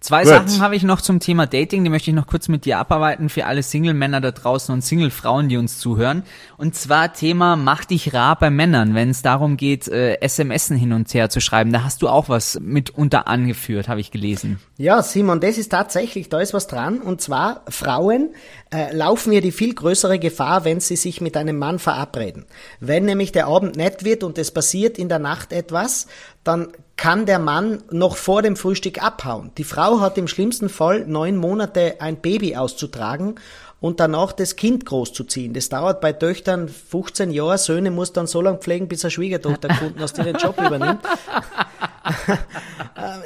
Zwei Gut. Sachen habe ich noch zum Thema Dating, die möchte ich noch kurz mit dir abarbeiten für alle Single-Männer da draußen und Single-Frauen, die uns zuhören. Und zwar Thema Mach dich rar bei Männern, wenn es darum geht, äh, SMSen hin und her zu schreiben. Da hast du auch was mitunter angeführt, habe ich gelesen. Ja, Simon, das ist tatsächlich, da ist was dran. Und zwar, Frauen äh, laufen ja die viel größere Gefahr, wenn sie sich mit einem Mann verabreden. Wenn nämlich der Abend nett wird und es passiert in der Nacht etwas, dann kann der Mann noch vor dem Frühstück abhauen. Die Frau hat im schlimmsten Fall neun Monate ein Baby auszutragen und danach das Kind großzuziehen. Das dauert bei Töchtern 15 Jahre. Söhne muss dann so lange pflegen, bis er Schwiegertochter <laughs> Kunden aus den Job übernimmt.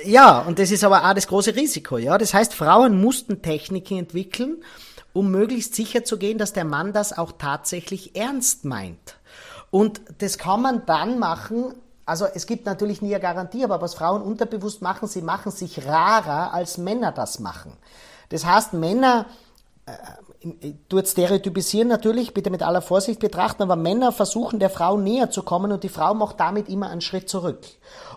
ja, und das ist aber auch das große Risiko. Ja, das heißt, Frauen mussten Techniken entwickeln, um möglichst sicher zu gehen, dass der Mann das auch tatsächlich ernst meint. Und das kann man dann machen, also es gibt natürlich nie eine Garantie, aber was Frauen unterbewusst machen, sie machen sich rarer, als Männer das machen. Das heißt, Männer, äh, du stereotypisieren natürlich, bitte mit aller Vorsicht betrachten, aber Männer versuchen der Frau näher zu kommen und die Frau macht damit immer einen Schritt zurück.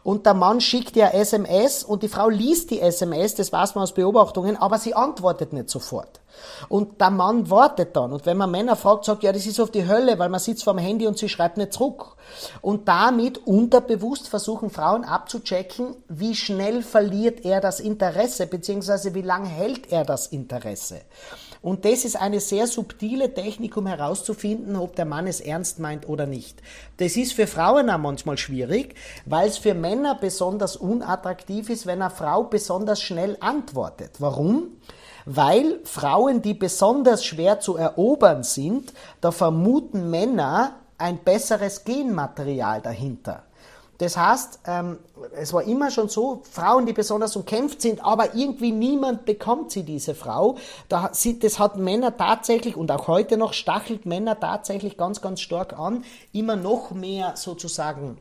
Und der Mann schickt ja SMS und die Frau liest die SMS, das weiß man aus Beobachtungen, aber sie antwortet nicht sofort. Und der Mann wartet dann. Und wenn man Männer fragt, sagt, ja, das ist auf die Hölle, weil man sitzt vorm Handy und sie schreibt nicht zurück. Und damit unterbewusst versuchen Frauen abzuchecken, wie schnell verliert er das Interesse, beziehungsweise wie lange hält er das Interesse. Und das ist eine sehr subtile Technik, um herauszufinden, ob der Mann es ernst meint oder nicht. Das ist für Frauen auch manchmal schwierig, weil es für Männer besonders unattraktiv ist, wenn eine Frau besonders schnell antwortet. Warum? Weil Frauen, die besonders schwer zu erobern sind, da vermuten Männer ein besseres Genmaterial dahinter. Das heißt, ähm, es war immer schon so, Frauen, die besonders umkämpft sind, aber irgendwie niemand bekommt sie, diese Frau. Da, das hat Männer tatsächlich und auch heute noch stachelt Männer tatsächlich ganz, ganz stark an, immer noch mehr sozusagen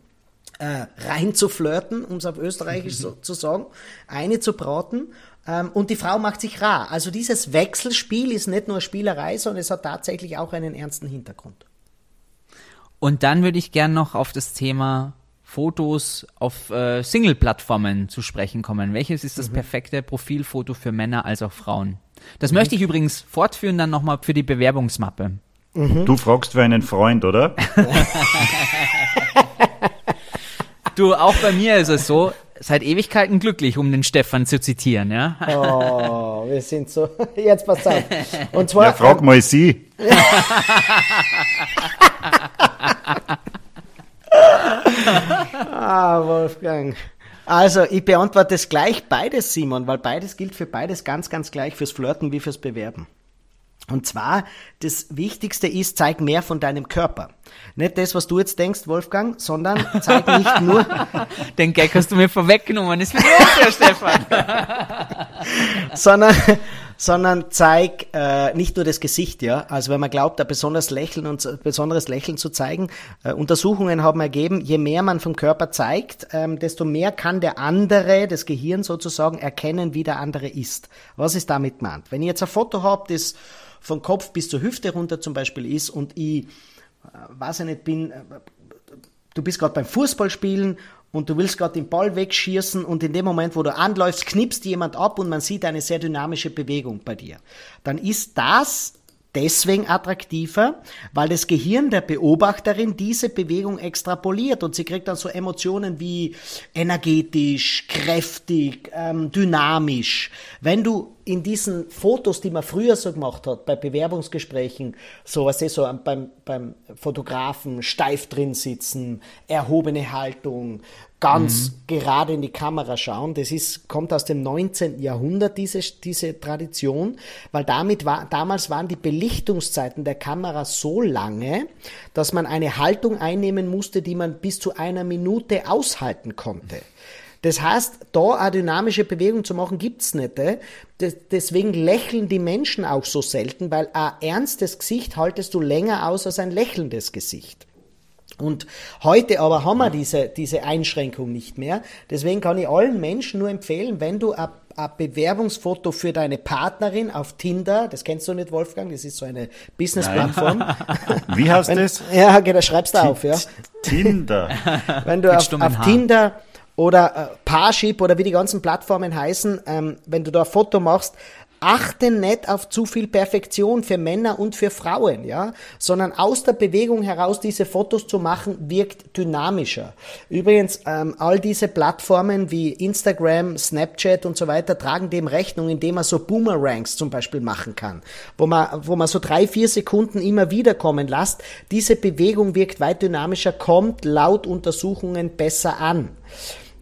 äh, rein zu flirten, um es auf Österreichisch so, zu sagen, eine zu braten. Ähm, und die Frau macht sich rar. Also dieses Wechselspiel ist nicht nur Spielerei, sondern es hat tatsächlich auch einen ernsten Hintergrund. Und dann würde ich gern noch auf das Thema Fotos auf äh, Single-Plattformen zu sprechen kommen. Welches ist das mhm. perfekte Profilfoto für Männer als auch Frauen? Das mhm. möchte ich übrigens fortführen dann nochmal für die Bewerbungsmappe. Mhm. Du fragst für einen Freund, oder? <laughs> du, auch bei mir ist es so, seit Ewigkeiten glücklich, um den Stefan zu zitieren, ja? Oh, wir sind so, <laughs> jetzt pass auf. Und zwar, ja, frag mal sie. <laughs> ah, Wolfgang. Also, ich beantworte es gleich beides, Simon, weil beides gilt für beides ganz, ganz gleich, fürs Flirten wie fürs Bewerben. Und zwar, das Wichtigste ist, zeig mehr von deinem Körper. Nicht das, was du jetzt denkst, Wolfgang, sondern zeig nicht nur. <laughs> Den Gag hast du mir vorweggenommen, ist für dich, Stefan. <laughs> sondern, sondern zeig äh, nicht nur das Gesicht, ja. Also wenn man glaubt, ein besonderes Lächeln und ein besonderes Lächeln zu zeigen, äh, Untersuchungen haben ergeben, je mehr man vom Körper zeigt, ähm, desto mehr kann der andere, das Gehirn sozusagen, erkennen, wie der andere ist. Was ist damit gemeint? Wenn ich jetzt ein Foto habe, das von Kopf bis zur Hüfte runter zum Beispiel ist und ich, weiß ich nicht, bin, äh, du bist gerade beim Fußballspielen und du willst gerade den Ball wegschießen und in dem Moment, wo du anläufst, knipst jemand ab und man sieht eine sehr dynamische Bewegung bei dir. Dann ist das deswegen attraktiver, weil das Gehirn der Beobachterin diese Bewegung extrapoliert und sie kriegt dann so Emotionen wie energetisch, kräftig, ähm, dynamisch. Wenn du in diesen Fotos, die man früher so gemacht hat, bei Bewerbungsgesprächen, so was ist so beim, beim Fotografen steif drin sitzen, erhobene Haltung, ganz mhm. gerade in die Kamera schauen. Das ist, kommt aus dem 19. Jahrhundert, diese, diese Tradition, weil damit war, damals waren die Belichtungszeiten der Kamera so lange, dass man eine Haltung einnehmen musste, die man bis zu einer Minute aushalten konnte. Das heißt, da eine dynamische Bewegung zu machen, gibt's nicht. Eh? Deswegen lächeln die Menschen auch so selten, weil ein ernstes Gesicht haltest du länger aus als ein lächelndes Gesicht. Und heute aber haben wir diese, diese Einschränkung nicht mehr. Deswegen kann ich allen Menschen nur empfehlen, wenn du ein, ein Bewerbungsfoto für deine Partnerin auf Tinder, das kennst du nicht, Wolfgang, das ist so eine Business-Plattform. <laughs> Wie heißt wenn, das? Ja, okay, da schreibst du auf, ja. Tinder. <laughs> Wenn du auf, auf Tinder oder äh, Parship oder wie die ganzen Plattformen heißen, ähm, wenn du da ein Foto machst, achte nicht auf zu viel Perfektion für Männer und für Frauen, ja, sondern aus der Bewegung heraus diese Fotos zu machen, wirkt dynamischer. Übrigens, ähm, all diese Plattformen wie Instagram, Snapchat und so weiter tragen dem Rechnung, indem man so Boomerangs zum Beispiel machen kann, wo man, wo man so drei, vier Sekunden immer wieder kommen lässt. Diese Bewegung wirkt weit dynamischer, kommt laut Untersuchungen besser an.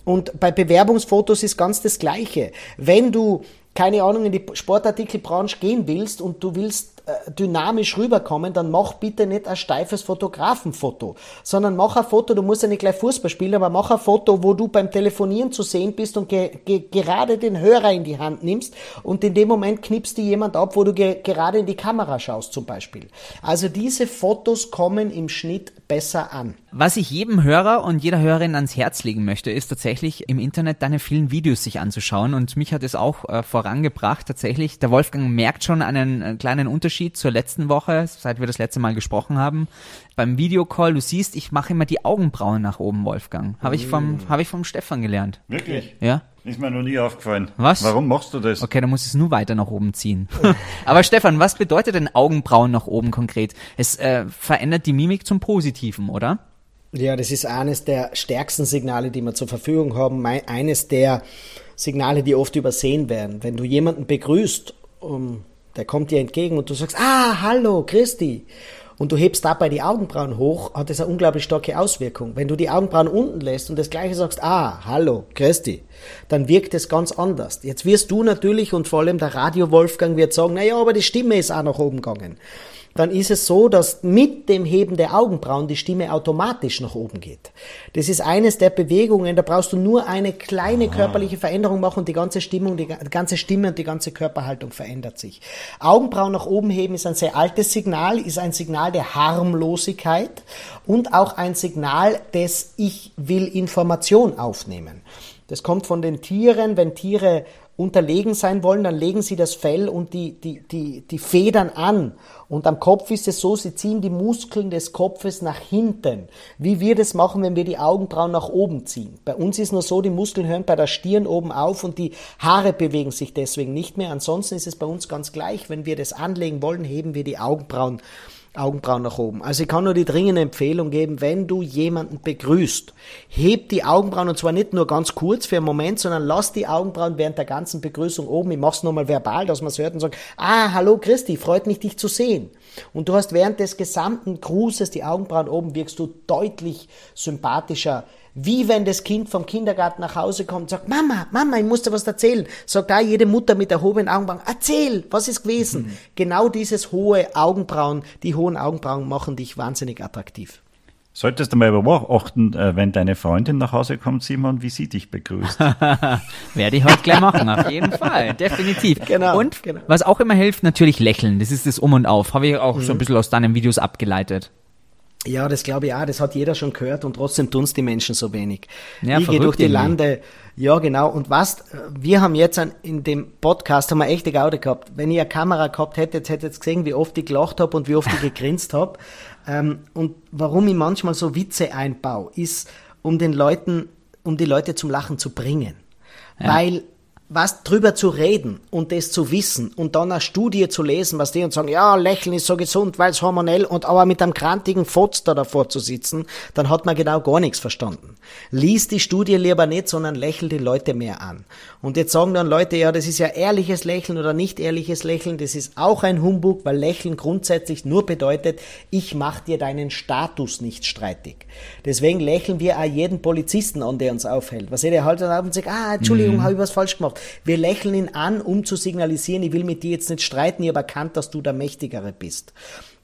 Und bei Bewerbungsfotos ist ganz das Gleiche. Wenn du keine Ahnung, in die Sportartikelbranche gehen willst und du willst äh, dynamisch rüberkommen, dann mach bitte nicht ein steifes Fotografenfoto, sondern mach ein Foto, du musst ja nicht gleich Fußball spielen, aber mach ein Foto, wo du beim Telefonieren zu sehen bist und ge ge gerade den Hörer in die Hand nimmst und in dem Moment knippst dir jemand ab, wo du ge gerade in die Kamera schaust zum Beispiel. Also diese Fotos kommen im Schnitt besser an. Was ich jedem Hörer und jeder Hörerin ans Herz legen möchte, ist tatsächlich im Internet deine vielen Videos sich anzuschauen. Und mich hat es auch äh, vorangebracht. Tatsächlich, der Wolfgang merkt schon einen äh, kleinen Unterschied zur letzten Woche, seit wir das letzte Mal gesprochen haben. Beim Videocall, du siehst, ich mache immer die Augenbrauen nach oben, Wolfgang. Habe ich vom, mm. habe ich vom Stefan gelernt. Wirklich? Ja. Ist mir noch nie aufgefallen. Was? Warum machst du das? Okay, dann muss ich es nur weiter nach oben ziehen. <laughs> Aber Stefan, was bedeutet denn Augenbrauen nach oben konkret? Es äh, verändert die Mimik zum Positiven, oder? Ja, das ist eines der stärksten Signale, die wir zur Verfügung haben. Eines der Signale, die oft übersehen werden. Wenn du jemanden begrüßt, um der kommt dir entgegen und du sagst, ah, hallo, Christi. Und du hebst dabei die Augenbrauen hoch, hat das eine unglaublich starke Auswirkung. Wenn du die Augenbrauen unten lässt und das gleiche sagst, ah, hallo, Christi, dann wirkt es ganz anders. Jetzt wirst du natürlich und vor allem der Radio Wolfgang wird sagen, naja, aber die Stimme ist auch nach oben gegangen dann ist es so, dass mit dem Heben der Augenbrauen die Stimme automatisch nach oben geht. Das ist eines der Bewegungen, da brauchst du nur eine kleine körperliche Veränderung machen und die ganze Stimmung, die ganze Stimme und die ganze Körperhaltung verändert sich. Augenbrauen nach oben heben ist ein sehr altes Signal, ist ein Signal der Harmlosigkeit und auch ein Signal des Ich will Information aufnehmen. Das kommt von den Tieren, wenn Tiere unterlegen sein wollen, dann legen sie das Fell und die, die, die, die Federn an. Und am Kopf ist es so, sie ziehen die Muskeln des Kopfes nach hinten. Wie wir das machen, wenn wir die Augenbrauen nach oben ziehen. Bei uns ist nur so, die Muskeln hören bei der Stirn oben auf und die Haare bewegen sich deswegen nicht mehr. Ansonsten ist es bei uns ganz gleich. Wenn wir das anlegen wollen, heben wir die Augenbrauen Augenbrauen nach oben. Also ich kann nur die dringende Empfehlung geben, wenn du jemanden begrüßt, heb die Augenbrauen und zwar nicht nur ganz kurz für einen Moment, sondern lass die Augenbrauen während der ganzen Begrüßung oben. Ich mach's nochmal verbal, dass man es hört und sagt, ah, hallo Christi, freut mich, dich zu sehen. Und du hast während des gesamten Grußes die Augenbrauen oben, wirkst du deutlich sympathischer, wie wenn das Kind vom Kindergarten nach Hause kommt und sagt, Mama, Mama, ich muss dir was erzählen. Sagt da jede Mutter mit erhobenen Augenbrauen, erzähl, was ist gewesen? Mhm. Genau dieses hohe Augenbrauen, die hohen Augenbrauen machen dich wahnsinnig attraktiv. Solltest du mal beobachten, äh, wenn deine Freundin nach Hause kommt, Simon, wie sie dich begrüßt. <laughs> Werde ich heute gleich machen, auf jeden Fall, definitiv. Genau, und genau. was auch immer hilft, natürlich lächeln. Das ist das Um und Auf. Habe ich auch mhm. so ein bisschen aus deinen Videos abgeleitet. Ja, das glaube ich auch, das hat jeder schon gehört und trotzdem tun es die Menschen so wenig. Ja, ich gehe durch die irgendwie. Lande, ja genau, und was, wir haben jetzt an, in dem Podcast, haben wir echte Gaude gehabt. Wenn ihr eine Kamera gehabt hättet, hättet ihr gesehen, wie oft ich gelacht habe und wie oft ich <laughs> gegrinst habe. Ähm, und warum ich manchmal so Witze einbaue, ist, um den Leuten, um die Leute zum Lachen zu bringen. Ja. Weil was drüber zu reden und das zu wissen und dann eine Studie zu lesen, was die und sagen, ja, Lächeln ist so gesund, weil es hormonell und aber mit einem krantigen Fotz da davor zu sitzen, dann hat man genau gar nichts verstanden. Lies die Studie lieber nicht, sondern lächel die Leute mehr an. Und jetzt sagen dann Leute, ja, das ist ja ehrliches Lächeln oder nicht ehrliches Lächeln, das ist auch ein Humbug, weil Lächeln grundsätzlich nur bedeutet, ich mach dir deinen Status nicht streitig. Deswegen lächeln wir auch jeden Polizisten an, der uns aufhält. Was jeder halt dann und sagt, ah, Entschuldigung, mhm. habe ich was falsch gemacht. Wir lächeln ihn an, um zu signalisieren, ich will mit dir jetzt nicht streiten, ich habe erkannt, dass du der Mächtigere bist.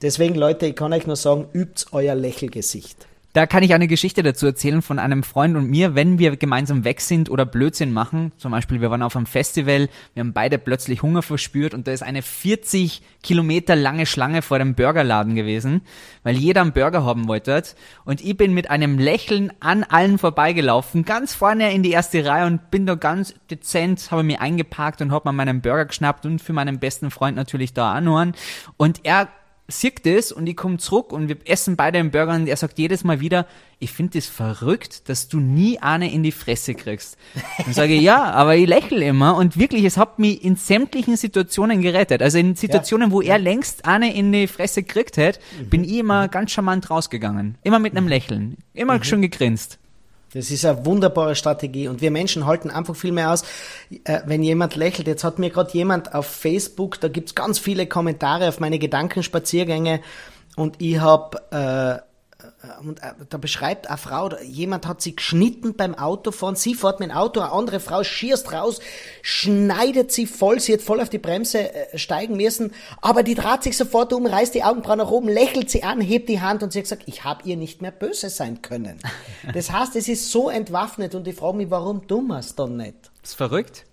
Deswegen, Leute, ich kann euch nur sagen, übt euer Lächelgesicht. Da kann ich eine Geschichte dazu erzählen von einem Freund und mir, wenn wir gemeinsam weg sind oder Blödsinn machen. Zum Beispiel, wir waren auf einem Festival, wir haben beide plötzlich Hunger verspürt und da ist eine 40 Kilometer lange Schlange vor dem Burgerladen gewesen, weil jeder einen Burger haben wollte. Und ich bin mit einem Lächeln an allen vorbeigelaufen, ganz vorne in die erste Reihe und bin da ganz dezent, habe mir eingeparkt und habe mir meinen Burger geschnappt und für meinen besten Freund natürlich da anhören. Und er sieht das und ich komme zurück und wir essen beide einen Burger und er sagt jedes Mal wieder, ich finde das verrückt, dass du nie eine in die Fresse kriegst. Und sage ich, ja, aber ich lächle immer und wirklich, es hat mich in sämtlichen Situationen gerettet. Also in Situationen, ja. wo er längst eine in die Fresse gekriegt hätte, mhm. bin ich immer ganz charmant rausgegangen. Immer mit einem Lächeln. Immer mhm. schon gegrinst. Das ist eine wunderbare Strategie und wir Menschen halten einfach viel mehr aus, äh, wenn jemand lächelt. Jetzt hat mir gerade jemand auf Facebook, da gibt's ganz viele Kommentare auf meine Gedankenspaziergänge und ich habe äh, und äh, da beschreibt eine Frau, jemand hat sie geschnitten beim Autofahren, sie fährt mit dem Auto, eine andere Frau schierst raus, schneidet sie voll, sie hat voll auf die Bremse äh, steigen müssen, aber die dreht sich sofort um, reißt die Augenbrauen nach oben, lächelt sie an, hebt die Hand und sie hat gesagt, ich habe ihr nicht mehr böse sein können. <laughs> Das heißt, es ist so entwaffnet und ich frage mich, warum tun wir es dann nicht? Das ist verrückt.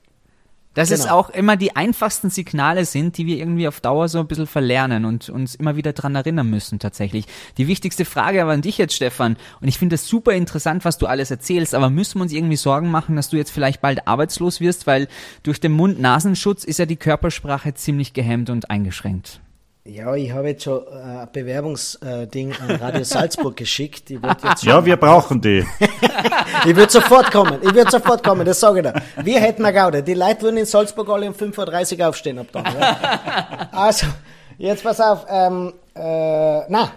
Dass genau. es auch immer die einfachsten Signale sind, die wir irgendwie auf Dauer so ein bisschen verlernen und uns immer wieder dran erinnern müssen tatsächlich. Die wichtigste Frage aber an dich jetzt, Stefan, und ich finde es super interessant, was du alles erzählst, aber müssen wir uns irgendwie Sorgen machen, dass du jetzt vielleicht bald arbeitslos wirst, weil durch den Mund-Nasenschutz ist ja die Körpersprache ziemlich gehemmt und eingeschränkt. Ja, ich habe jetzt schon äh, ein Bewerbungsding an Radio Salzburg geschickt. ja, wir brauchen die. <laughs> ich würde sofort kommen. Ich würde sofort kommen, das sage ich dir. Wir hätten eine Gaude. Die Leute würden in Salzburg alle um 5.30 Uhr aufstehen ab dann. Ja. Also, jetzt pass auf. Ähm, äh, na,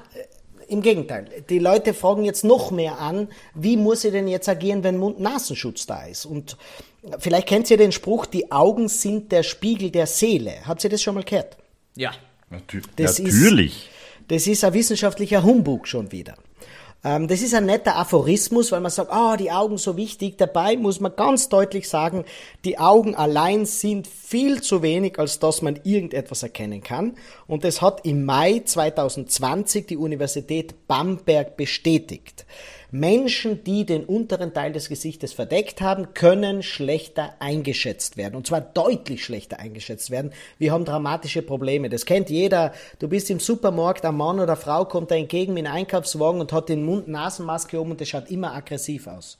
im Gegenteil. Die Leute fragen jetzt noch mehr an, wie muss ich denn jetzt agieren, wenn Mund-Nasenschutz da ist? Und vielleicht kennt ihr den Spruch, die Augen sind der Spiegel der Seele. Habt ihr das schon mal gehört? Ja. Natür Das ist- natürlich. Das ist ein wissenschaftlicher Humbug schon wieder. Ähm, das ist ein netter Aphorismus, weil man sagt, ah, die Augen so wichtig. Dabei muss man ganz deutlich sagen, die Augen allein sind viel zu wenig, als dass man irgendetwas erkennen kann. Und das hat im Mai 2020 die Universität Bamberg bestätigt. Menschen, die den unteren Teil des Gesichtes verdeckt haben, können schlechter eingeschätzt werden. Und zwar deutlich schlechter eingeschätzt werden. Wir haben dramatische Probleme. Das kennt jeder. Du bist im Supermarkt, ein Mann oder Frau kommt da entgegen mit einem Einkaufswagen und hat den Mund-Nasen-Maske um und das schaut immer aggressiv aus.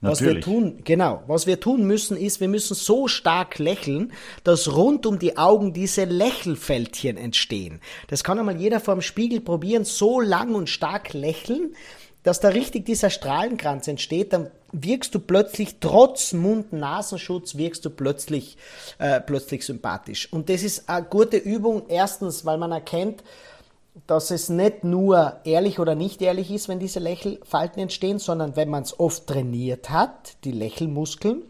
Was wir tun, genau, was wir tun müssen, ist, wir müssen so stark lächeln, dass rund um die Augen diese Lächelfältchen entstehen. Das kann einmal jeder vor dem Spiegel probieren, so lang und stark lächeln, dass da richtig dieser Strahlenkranz entsteht, dann wirkst du plötzlich trotz Mund-Nasenschutz wirkst du plötzlich äh, plötzlich sympathisch. Und das ist eine gute Übung. Erstens, weil man erkennt, dass es nicht nur ehrlich oder nicht ehrlich ist, wenn diese Lächelfalten entstehen, sondern wenn man es oft trainiert hat, die Lächelmuskeln.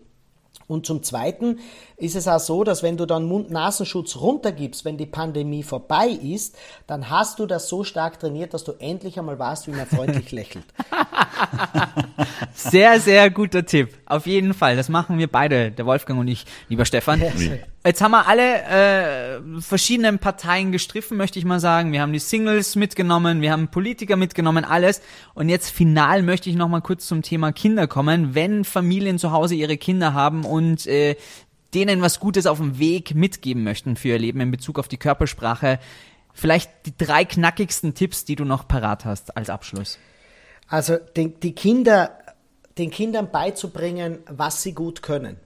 Und zum Zweiten ist es auch so, dass wenn du dann Mund-Nasenschutz runtergibst, wenn die Pandemie vorbei ist, dann hast du das so stark trainiert, dass du endlich einmal weißt, wie man freundlich <laughs> lächelt. Sehr, sehr guter Tipp. Auf jeden Fall. Das machen wir beide, der Wolfgang und ich, lieber Stefan. Jetzt haben wir alle äh, verschiedenen Parteien gestriffen, möchte ich mal sagen. Wir haben die Singles mitgenommen, wir haben Politiker mitgenommen, alles. Und jetzt final möchte ich noch mal kurz zum Thema Kinder kommen. Wenn Familien zu Hause ihre Kinder haben und äh, denen was Gutes auf dem Weg mitgeben möchten für ihr Leben in Bezug auf die Körpersprache, vielleicht die drei knackigsten Tipps, die du noch parat hast als Abschluss. Also den, die Kinder, den Kindern beizubringen, was sie gut können.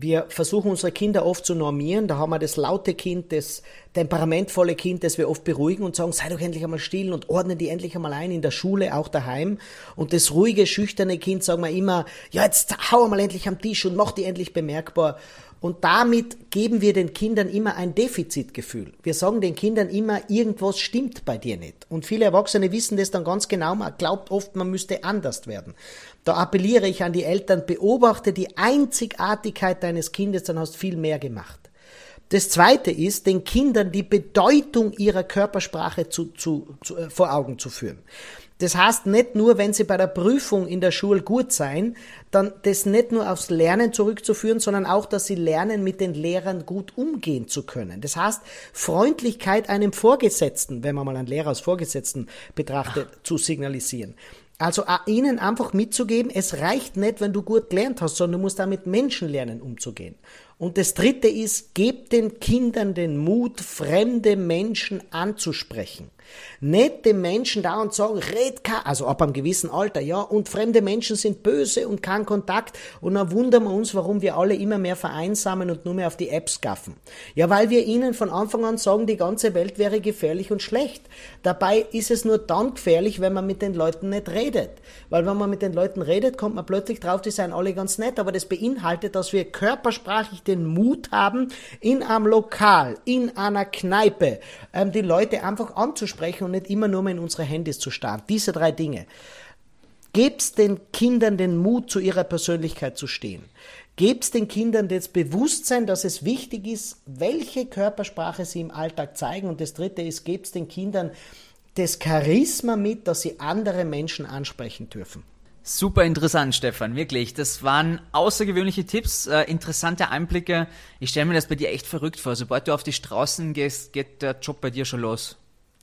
Wir versuchen unsere Kinder oft zu normieren. Da haben wir das laute Kind, das temperamentvolle Kind, das wir oft beruhigen und sagen, sei doch endlich einmal still und ordnen die endlich einmal ein in der Schule, auch daheim. Und das ruhige, schüchterne Kind sagen wir immer, ja, jetzt hau mal endlich am Tisch und mach die endlich bemerkbar. Und damit geben wir den Kindern immer ein Defizitgefühl. Wir sagen den Kindern immer, irgendwas stimmt bei dir nicht. Und viele Erwachsene wissen das dann ganz genau. Man glaubt oft, man müsste anders werden. Da appelliere ich an die Eltern, beobachte die Einzigartigkeit deines Kindes, dann hast du viel mehr gemacht. Das zweite ist, den Kindern die Bedeutung ihrer Körpersprache zu, zu, zu, äh, vor Augen zu führen. Das heißt nicht nur, wenn sie bei der Prüfung in der Schule gut sein, dann das nicht nur aufs Lernen zurückzuführen, sondern auch, dass sie lernen, mit den Lehrern gut umgehen zu können. Das heißt, Freundlichkeit einem Vorgesetzten, wenn man mal einen Lehrer als Vorgesetzten betrachtet, zu signalisieren. Also auch ihnen einfach mitzugeben, es reicht nicht, wenn du gut gelernt hast, sondern du musst auch mit Menschen lernen, umzugehen. Und das dritte ist, gebt den Kindern den Mut, fremde Menschen anzusprechen. Nicht den Menschen da und sagen, red ka, also ab einem gewissen Alter, ja, und fremde Menschen sind böse und kein Kontakt. Und dann wundern wir uns, warum wir alle immer mehr vereinsamen und nur mehr auf die Apps gaffen. Ja, weil wir ihnen von Anfang an sagen, die ganze Welt wäre gefährlich und schlecht. Dabei ist es nur dann gefährlich, wenn man mit den Leuten nicht redet. Weil wenn man mit den Leuten redet, kommt man plötzlich drauf, die seien alle ganz nett, aber das beinhaltet, dass wir körpersprachlich den Mut haben, in einem Lokal, in einer Kneipe, ähm, die Leute einfach anzusprechen und nicht immer nur mal in unsere Handys zu starren. Diese drei Dinge. Gebt's den Kindern den Mut, zu ihrer Persönlichkeit zu stehen. Gebt's den Kindern das Bewusstsein, dass es wichtig ist, welche Körpersprache sie im Alltag zeigen. Und das dritte ist, gebt's den Kindern das Charisma mit, dass sie andere Menschen ansprechen dürfen. Super interessant, Stefan, wirklich. Das waren außergewöhnliche Tipps, äh, interessante Einblicke. Ich stelle mir das bei dir echt verrückt vor. Sobald du auf die Straßen gehst, geht der Job bei dir schon los.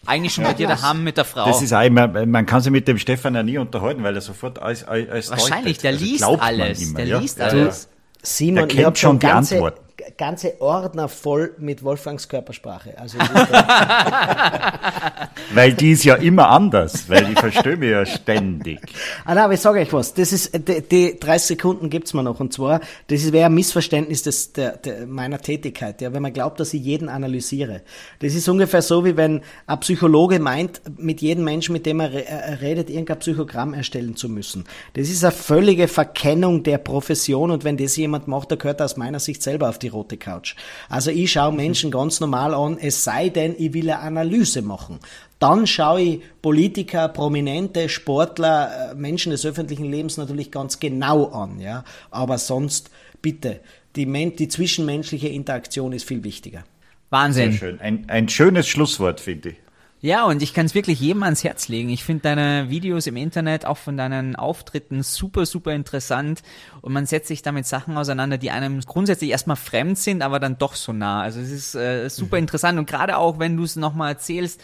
Eigentlich schon bei dir daheim mit der Frau. Das ist auch immer, man kann sich mit dem Stefan ja nie unterhalten, weil er sofort alles, alles Wahrscheinlich, deutet. der Also liest glaubt man alles. immer, der ja. liest Ja, alles. Simon, Der kennt schon die ganze, Antworten. Ganze Ordner voll mit Wolfgangs Körpersprache. Also <laughs> Weil die ist ja immer anders, weil die verstehe mich ja ständig. Ah, nein, aber ich sage euch was. Das ist, die, die 30 Sekunden gibt's mir noch. Und zwar, das wäre ein Missverständnis des, der, der, meiner Tätigkeit, ja, wenn man glaubt, dass ich jeden analysiere. Das ist ungefähr so, wie wenn ein Psychologe meint, mit jedem Menschen, mit dem er er redet, irgendein Psychogramm erstellen zu müssen. Das ist eine völlige Verkennung der Profession und wenn das jemand macht, der gehört er aus meiner Sicht selber auf die rote Couch. Also ich schaue Menschen ganz normal an, es sei denn, ich will eine Analyse machen. Dann schaue ich Politiker, Prominente, Sportler, äh, Menschen des öffentlichen Lebens natürlich ganz genau an, ja. Aber sonst, bitte, die, Men die zwischenmenschliche Interaktion ist viel wichtiger. Wahnsinn. Sehr schön. Ein, ein schönes Schlusswort, finde ich. Ja, und ich kann es wirklich jedem ans Herz legen. Ich finde deine Videos im Internet, auch von deinen Auftritten, super, super interessant. Und man setzt sich damit Sachen auseinander, die einem grundsätzlich erstmal fremd sind, aber dann doch so nah. Also es ist äh, super interessant. Und gerade auch, wenn du es nochmal erzählst,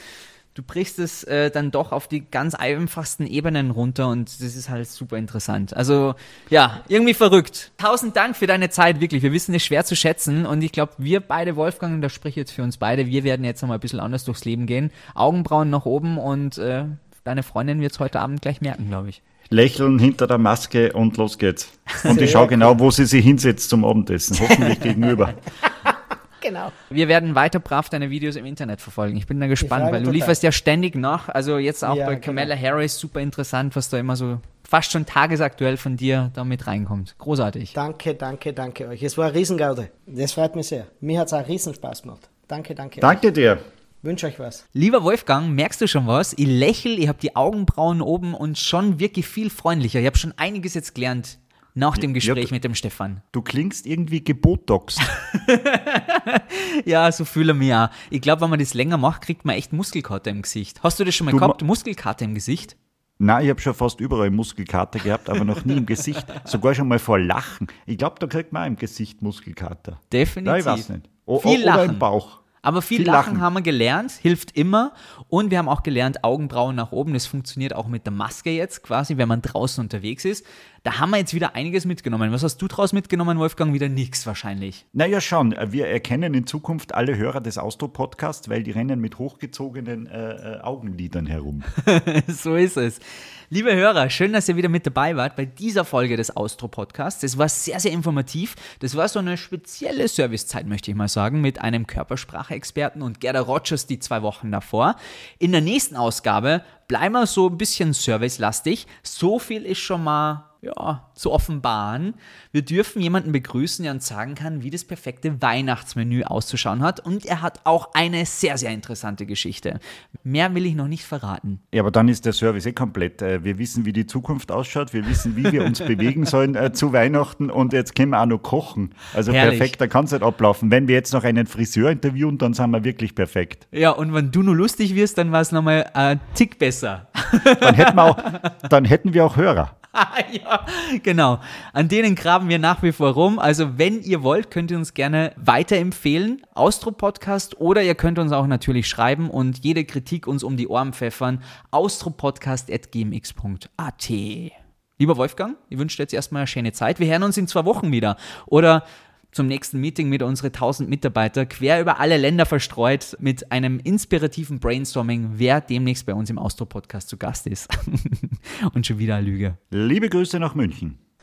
du brichst es äh, dann doch auf die ganz einfachsten Ebenen runter und das ist halt super interessant. Also ja, irgendwie verrückt. Tausend Dank für deine Zeit, wirklich. Wir wissen es schwer zu schätzen und ich glaube, wir beide, Wolfgang, und das spreche ich jetzt für uns beide, wir werden jetzt nochmal ein bisschen anders durchs Leben gehen. Augenbrauen nach oben und äh, deine Freundin wird es heute Abend gleich merken, glaube ich. Lächeln hinter der Maske und los geht's. Und ich schaue genau, wo sie sich hinsetzt zum Abendessen. Hoffentlich gegenüber. <laughs> Genau. Wir werden weiter brav deine Videos im Internet verfolgen. Ich bin da gespannt, weil du total. lieferst ja ständig nach. Also jetzt auch Ja, bei genau. Kamala Harris super interessant, was da immer so fast schon tagesaktuell von dir da mit reinkommt. Großartig. Danke, danke, danke euch. Es war eine Riesengaude. Das freut mich sehr. Mir hat es auch riesen Spaß gemacht. Danke, danke. Danke dir. Wünsche euch was. Lieber Wolfgang, merkst du schon was? Ich lächel, ich habe die Augenbrauen oben und schon wirklich viel freundlicher. Ich habe schon einiges jetzt gelernt nach dem Gespräch ja, mit dem Stefan. Du klingst irgendwie gebotoxt. <laughs> Ja, so fühle ich mich auch. Ich glaube, wenn man das länger macht, kriegt man echt Muskelkater im Gesicht. Hast du das schon mal Du gehabt? Muskelkater im Gesicht? Nein, ich habe schon fast überall Muskelkater gehabt, aber noch nie im Gesicht. Sogar schon mal vor Lachen. Ich glaube, da kriegt man auch im Gesicht Muskelkater. Definitiv. Ja, ich weiß nicht. O Viel oder Lachen. im Bauch. Aber viel, Viel Lachen, Lachen. haben wir gelernt, hilft immer. Und wir haben auch gelernt, Augenbrauen nach oben. Das funktioniert auch mit der Maske jetzt quasi, wenn man draußen unterwegs ist. Da haben wir jetzt wieder einiges mitgenommen. Was hast du draus mitgenommen, Wolfgang? Wieder nichts wahrscheinlich. Naja, schon. Wir erkennen in Zukunft alle Hörer des Austro-Podcasts, weil die rennen mit hochgezogenen äh, äh, Augenlidern herum. <laughs> so ist es. Liebe Hörer, schön, dass ihr wieder mit dabei wart bei dieser Folge des Austro-Podcasts. Das war sehr, sehr informativ. Das war so eine spezielle Servicezeit, möchte ich mal sagen, mit einem Körpersprache-Experten und Gerda Rogers die zwei Wochen davor. In der nächsten Ausgabe bleiben wir so ein bisschen servicelastig. So viel ist schon mal ja, zu offenbaren. Wir dürfen jemanden begrüßen, der uns sagen kann, wie das perfekte Weihnachtsmenü auszuschauen hat. Und er hat auch eine sehr, sehr interessante Geschichte. Mehr will ich noch nicht verraten. Ja, aber dann ist der Service eh komplett. Äh, Wir wissen, wie die Zukunft ausschaut. Wir wissen, wie wir uns <laughs> bewegen sollen äh, zu Weihnachten. Und jetzt können wir auch noch kochen. Also Herrlich. perfekt, da kann es nicht ablaufen. Wenn wir jetzt noch einen Friseur interviewen, dann sind wir wirklich perfekt. Ja, und wenn du nur lustig wirst, dann war es nochmal ein Tick besser. Dann hätten wir auch, <laughs> dann hätten wir auch Hörer. <laughs> ja, genau. An denen graben wir nach wie vor rum. Also, wenn ihr wollt, könnt ihr uns gerne weiterempfehlen. Austro-Podcast oder ihr könnt uns auch natürlich schreiben und jede Kritik uns um die Ohren pfeffern. austropodcast.gmx.at. Lieber Wolfgang, ich wünsche dir jetzt erstmal eine schöne Zeit. Wir hören uns in zwei Wochen wieder. Oder zum nächsten Meeting mit unseren 1000 Mitarbeiter, quer über alle Länder verstreut, mit einem inspirativen Brainstorming, wer demnächst bei uns im Austro-Podcast zu Gast ist. <laughs> Und schon wieder Lüge. Liebe Grüße nach München.